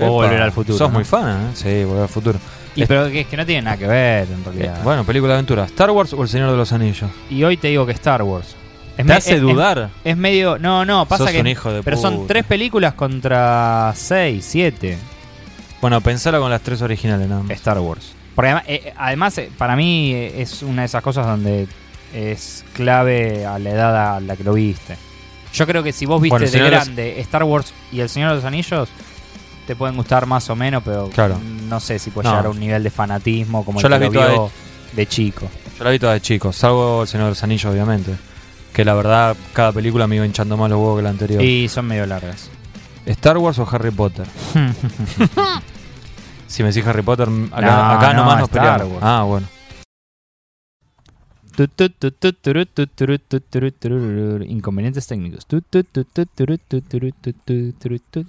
O volver al futuro. Sos ¿no? muy fan, ¿eh? Sí, Volver al Futuro. Y pero que es que no tiene nada que ver en Eh, realidad. bueno, película de aventura. ¿Star Wars o El Señor de los Anillos? Y hoy te digo que Star Wars. Es ¿Te hace es- dudar? Es, es medio. No, no, pasa Sos que. un hijo de pero son tres películas contra seis, siete. Bueno, pensalo con las tres originales, más. Star Wars. Porque además, eh, además, eh, para mí eh, es una de esas cosas donde es clave a la edad a la que lo viste. Yo creo que si vos viste Bueno, de de los- grande Star Wars y El Señor de los Anillos, te pueden gustar más o menos, pero Claro. no sé si puedes No. llegar a un nivel de fanatismo como Yo el que vi lo todas vio de chico. Yo la vi toda de chico, salvo El Señor de los Anillos, obviamente. Que la verdad, cada película me iba hinchando más los huevos que la anterior. Y son medio largas. ¿Star Wars o Harry Potter? Si me decís Harry Potter, acá, No, acá no, nomás nos peleamos. Ah, bueno. Turu, tu.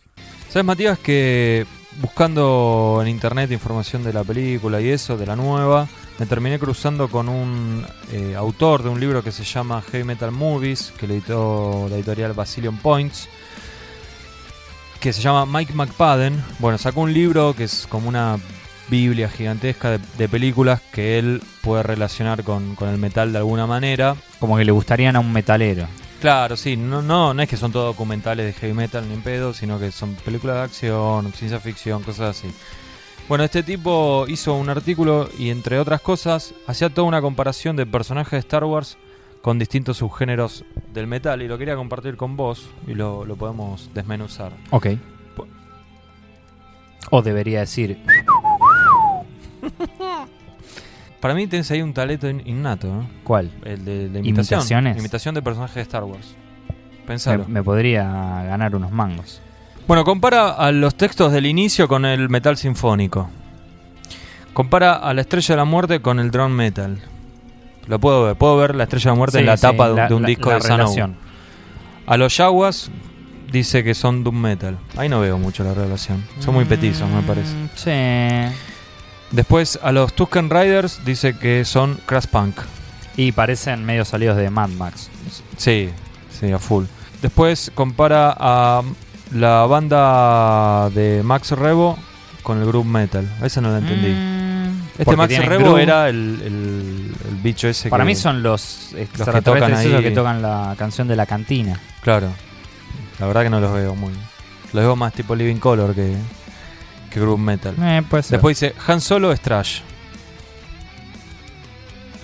¿Sabes, Matías, que buscando en internet información de la película y eso, de la nueva, me terminé cruzando con un eh, autor de un libro que se llama Heavy Metal Movies, que lo editó la editorial Basilion Points, que se llama Mike McPadden. Bueno, sacó un libro que es como una biblia gigantesca de, de películas que él puede relacionar con, con el metal de alguna manera. Como que le gustarían a un metalero. Claro, sí, no, no, no es que son todos documentales de heavy metal ni en pedo, sino que son películas de acción, ciencia ficción, cosas así. Bueno, este tipo hizo un artículo y entre otras cosas hacía toda una comparación de personajes de Star Wars con distintos subgéneros del metal y lo quería compartir con vos y lo, lo podemos desmenuzar. Ok. O debería decir. Para mí tenés ahí un talento in- innato, ¿no? ¿Cuál? El de la imitación. ¿Imitaciones? Imitación de personajes de Star Wars. Pensalo. me podría ganar unos mangos. Bueno, compara a los textos del inicio con el metal sinfónico. Compara a la Estrella de la Muerte con el drone metal. Lo puedo ver, puedo ver la Estrella de la Muerte en la sí, tapa de, la- de un la- disco de relación. A los Yaguas dice que son doom metal. Ahí no veo mucho la relación. Son muy petizos, me parece. Mm, Sí. Después a los Tusken Riders dice que son crash punk. Y parecen medio salidos de Mad Max. Sí, sí, a full. Después compara a la banda de Max Rebo con el group metal. Esa no la entendí. Mm, Este Max Rebo groove. era el, el- el bicho ese Para que- mí son los tocan extraterrestres ahí. que tocan la canción de la cantina. Claro. La verdad que no los veo muy... Los veo más tipo Living Color que, que group metal. Eh, puede ser. Después dice Han Solo es trash.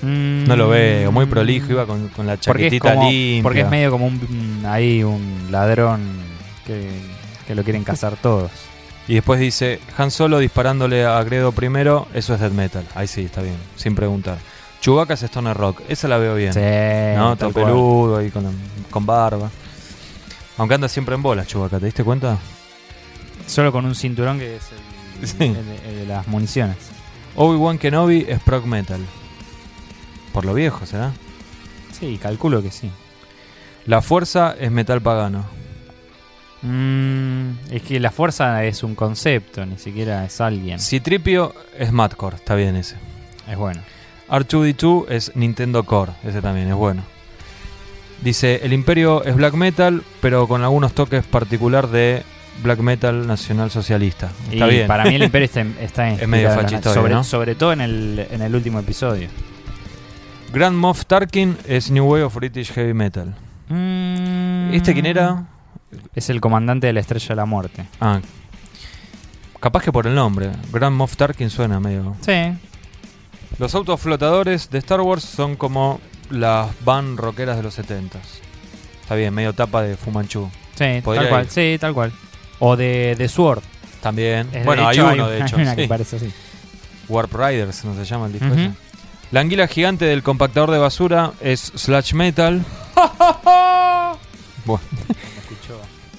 Mm, No lo veo, muy prolijo, iba con, con la porque chaquetita como- limpia. porque es medio como un, ahí un ladrón que, que lo quieren cazar todos. Y después dice Han Solo disparándole a Gredo primero, eso es death metal. Ahí sí, está bien, sin preguntar. Chewbacca es Stoner Rock, esa la veo bien. Sí, ¿No? Todo peludo ahí con, con barba. Aunque anda siempre en bolas, Chewbacca, ¿te diste cuenta? Solo con un cinturón que es el, Sí. el de, el de las municiones. Obi-Wan Kenobi es prog metal. Por lo viejo, ¿será? Sí, calculo que sí. La fuerza es metal pagano. Mm, es que la fuerza es un concepto, ni siquiera es alguien. Citripio es Madcore, está bien ese. Es bueno. R2D2 es Nintendo Core, ese también es bueno. Dice, el Imperio es black metal, pero con algunos toques particular de black metal nacional socialista. Está y bien. para mí el Imperio está, está Es medio en fascistoide, sobre, ¿no? sobre todo en el, en el último episodio. Grand Moff Tarkin es New Wave of British Heavy Metal. Mm, ¿Este quién era? Es el comandante de la Estrella de la Muerte. Ah. Capaz que por el nombre. Grand Moff Tarkin suena medio. Sí. Los autos flotadores de Star Wars son como las van rockeras de los 70s. Está bien, medio tapa de Fumanchu. Sí, Podría tal cual. ir. Sí, tal cual. O de, de Sword. También. Es- bueno, hay uno, de hecho. Hay una que sí. parece así. Warp Riders, ¿no se llama el disco ese? La anguila gigante del compactador de basura es Slash Metal. Bueno.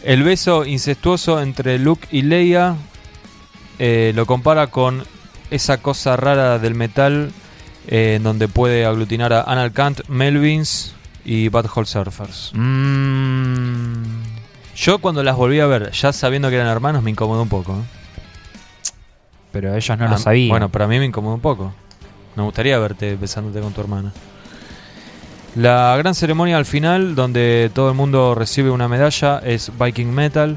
El beso incestuoso entre Luke y Leia eh, lo compara con esa cosa rara del metal eh, en donde puede aglutinar a Anal Kant, Melvins y Butthole Surfers. Mm, Yo cuando las volví a ver, ya sabiendo que eran hermanos, me incomodó un poco. ¿eh? pero ellos no Ah, lo sabían. Bueno, pero a mí me incomodó un poco. Me gustaría verte besándote con tu hermana. La gran ceremonia al final, donde todo el mundo recibe una medalla, es Viking Metal.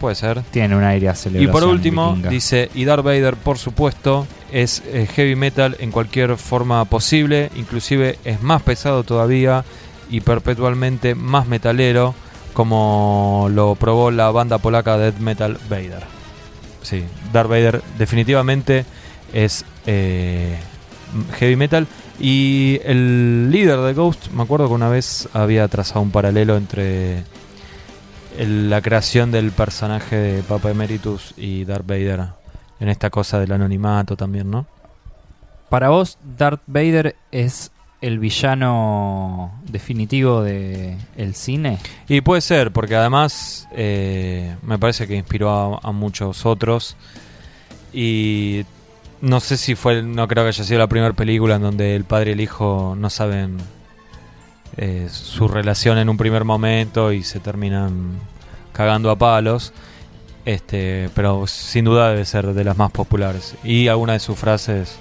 Puede ser. Tiene un aire a Y por último, vikinga. dice, y Darth Vader, por supuesto, es eh, heavy metal en cualquier forma posible, inclusive es más pesado todavía y perpetualmente más metalero, como lo probó la banda polaca Death Metal Vader. Sí, Darth Vader definitivamente es eh, heavy metal. Y el líder de Ghost, me acuerdo que una vez había trazado un paralelo entre la creación del personaje de Papa Emeritus y Darth Vader en esta cosa del anonimato también, ¿no? Para vos, Darth Vader es el villano definitivo de el cine. Y puede ser, porque además eh, me parece que inspiró a, muchos otros. Y no sé si fue, no creo que haya sido la primera película en donde el padre y el hijo no saben eh, su relación en un primer momento y se terminan cagando a palos. Este, pero sin duda debe ser de las más populares. Y algunas de sus frases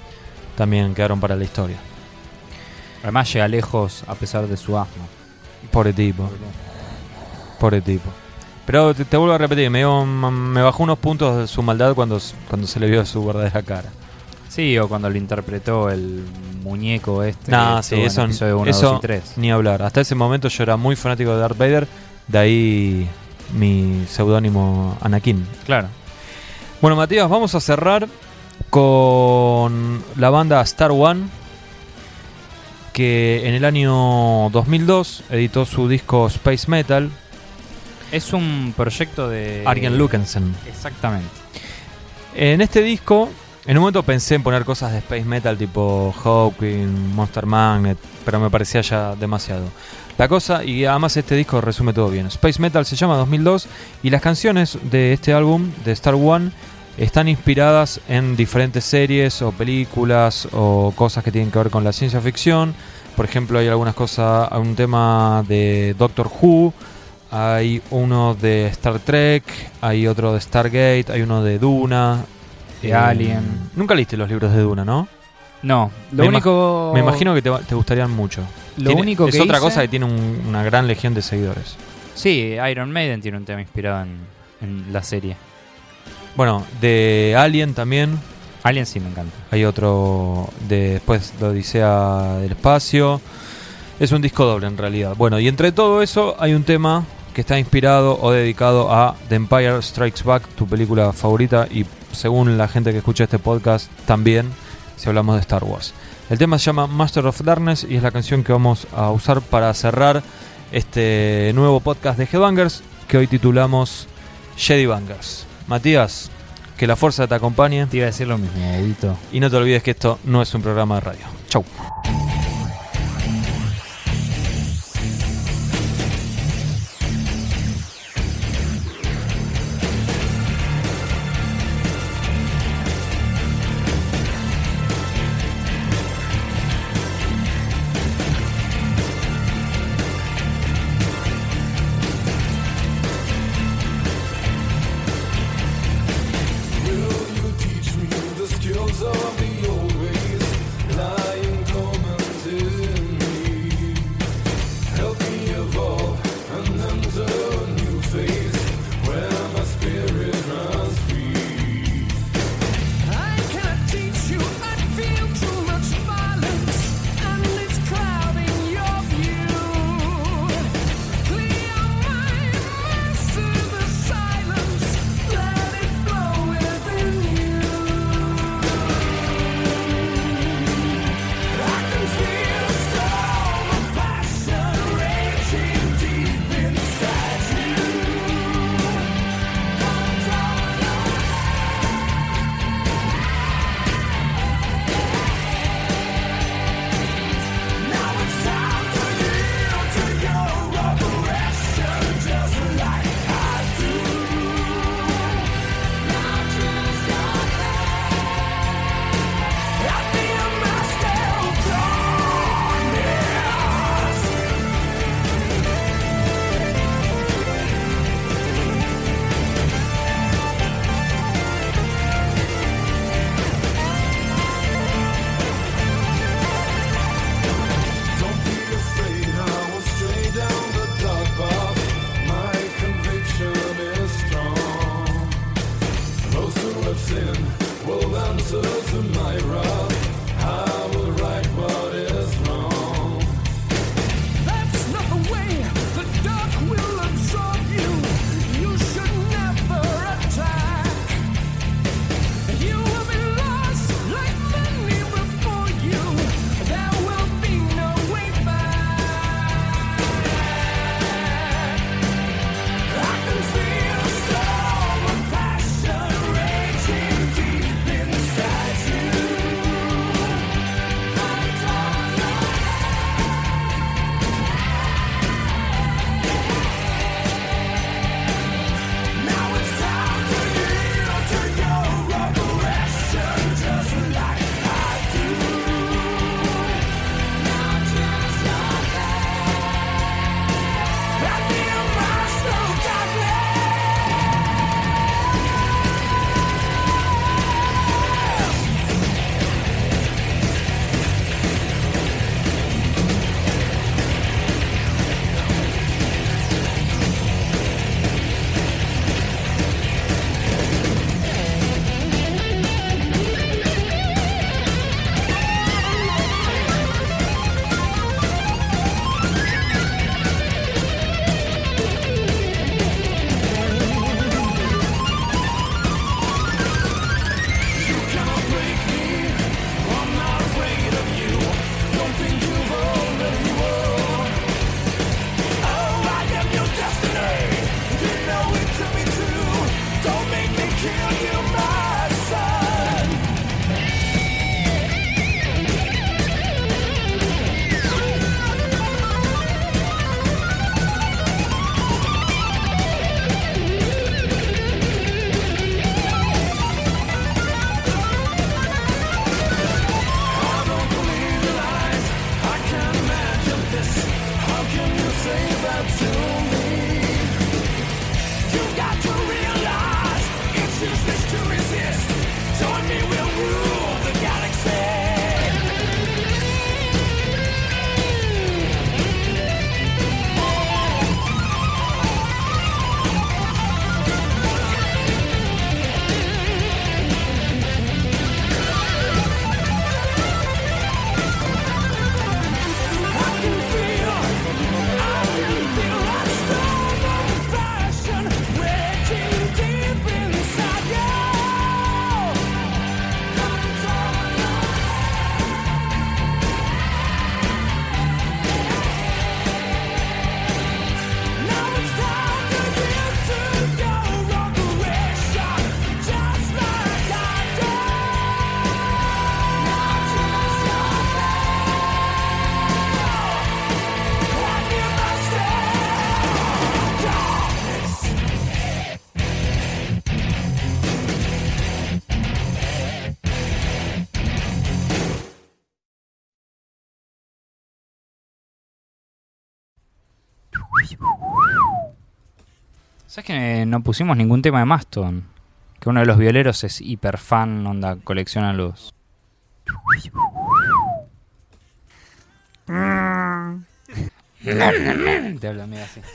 también quedaron para la historia. Además llega lejos a pesar de su asma. Pobre tipo. Pobre tipo. Pero te, te vuelvo a repetir, me, dio- me bajó unos puntos de su maldad cuando, s- cuando se le vio su verdadera cara. Sí, o cuando lo interpretó el muñeco este. Nah, que sí, estuvo en eso, episodio uno, eso dos y tres. ni hablar. Hasta ese momento yo era muy fanático de Darth Vader, de ahí mi seudónimo Anakin. Claro. Bueno, Matías, vamos a cerrar con la banda Star One, que en el año 2002 editó su disco Space Metal, Es un proyecto de. Arjen Lukensen. Exactamente. En este disco, en un momento pensé en poner cosas de Space Metal tipo Hawking, Monster Magnet, pero me parecía ya demasiado. La cosa, y además este disco resume todo bien. Space Metal se llama 2002 y las canciones de este álbum, de Star One, están inspiradas en diferentes series o películas o cosas que tienen que ver con la ciencia ficción. Por ejemplo, hay algunas cosas, hay un tema de Doctor Who, hay uno de Star Trek, hay otro de Stargate, hay uno de Duna. De Eh, Alien. Nunca leíste los libros de Duna, ¿no? No, lo Me ima- único. Me imagino que te, te gustarían mucho. Lo Tiene- único es que otra hice- cosa que tiene un- una gran legión de seguidores. Sí, Iron Maiden tiene un tema inspirado en, en la serie. Bueno, de Alien también. Alien sí me encanta. Hay otro de después de Odisea del Espacio. Es un disco doble en realidad. Bueno, y entre todo eso hay un tema que está inspirado o dedicado a The Empire Strikes Back, tu película favorita, y según la gente que escucha este podcast, también si hablamos de Star Wars. El tema se llama Master of Darkness y es la canción que vamos a usar para cerrar este nuevo podcast de Headbangers que hoy titulamos Jedi Bangers. Matías, que la fuerza te acompañe. Te iba a decir lo mismo. Y no te olvides que esto no es un programa de radio. Chau. No pusimos ningún tema de Maston? Que uno de los violeros es hiper fan, onda, colecciona los. Te habla medio así.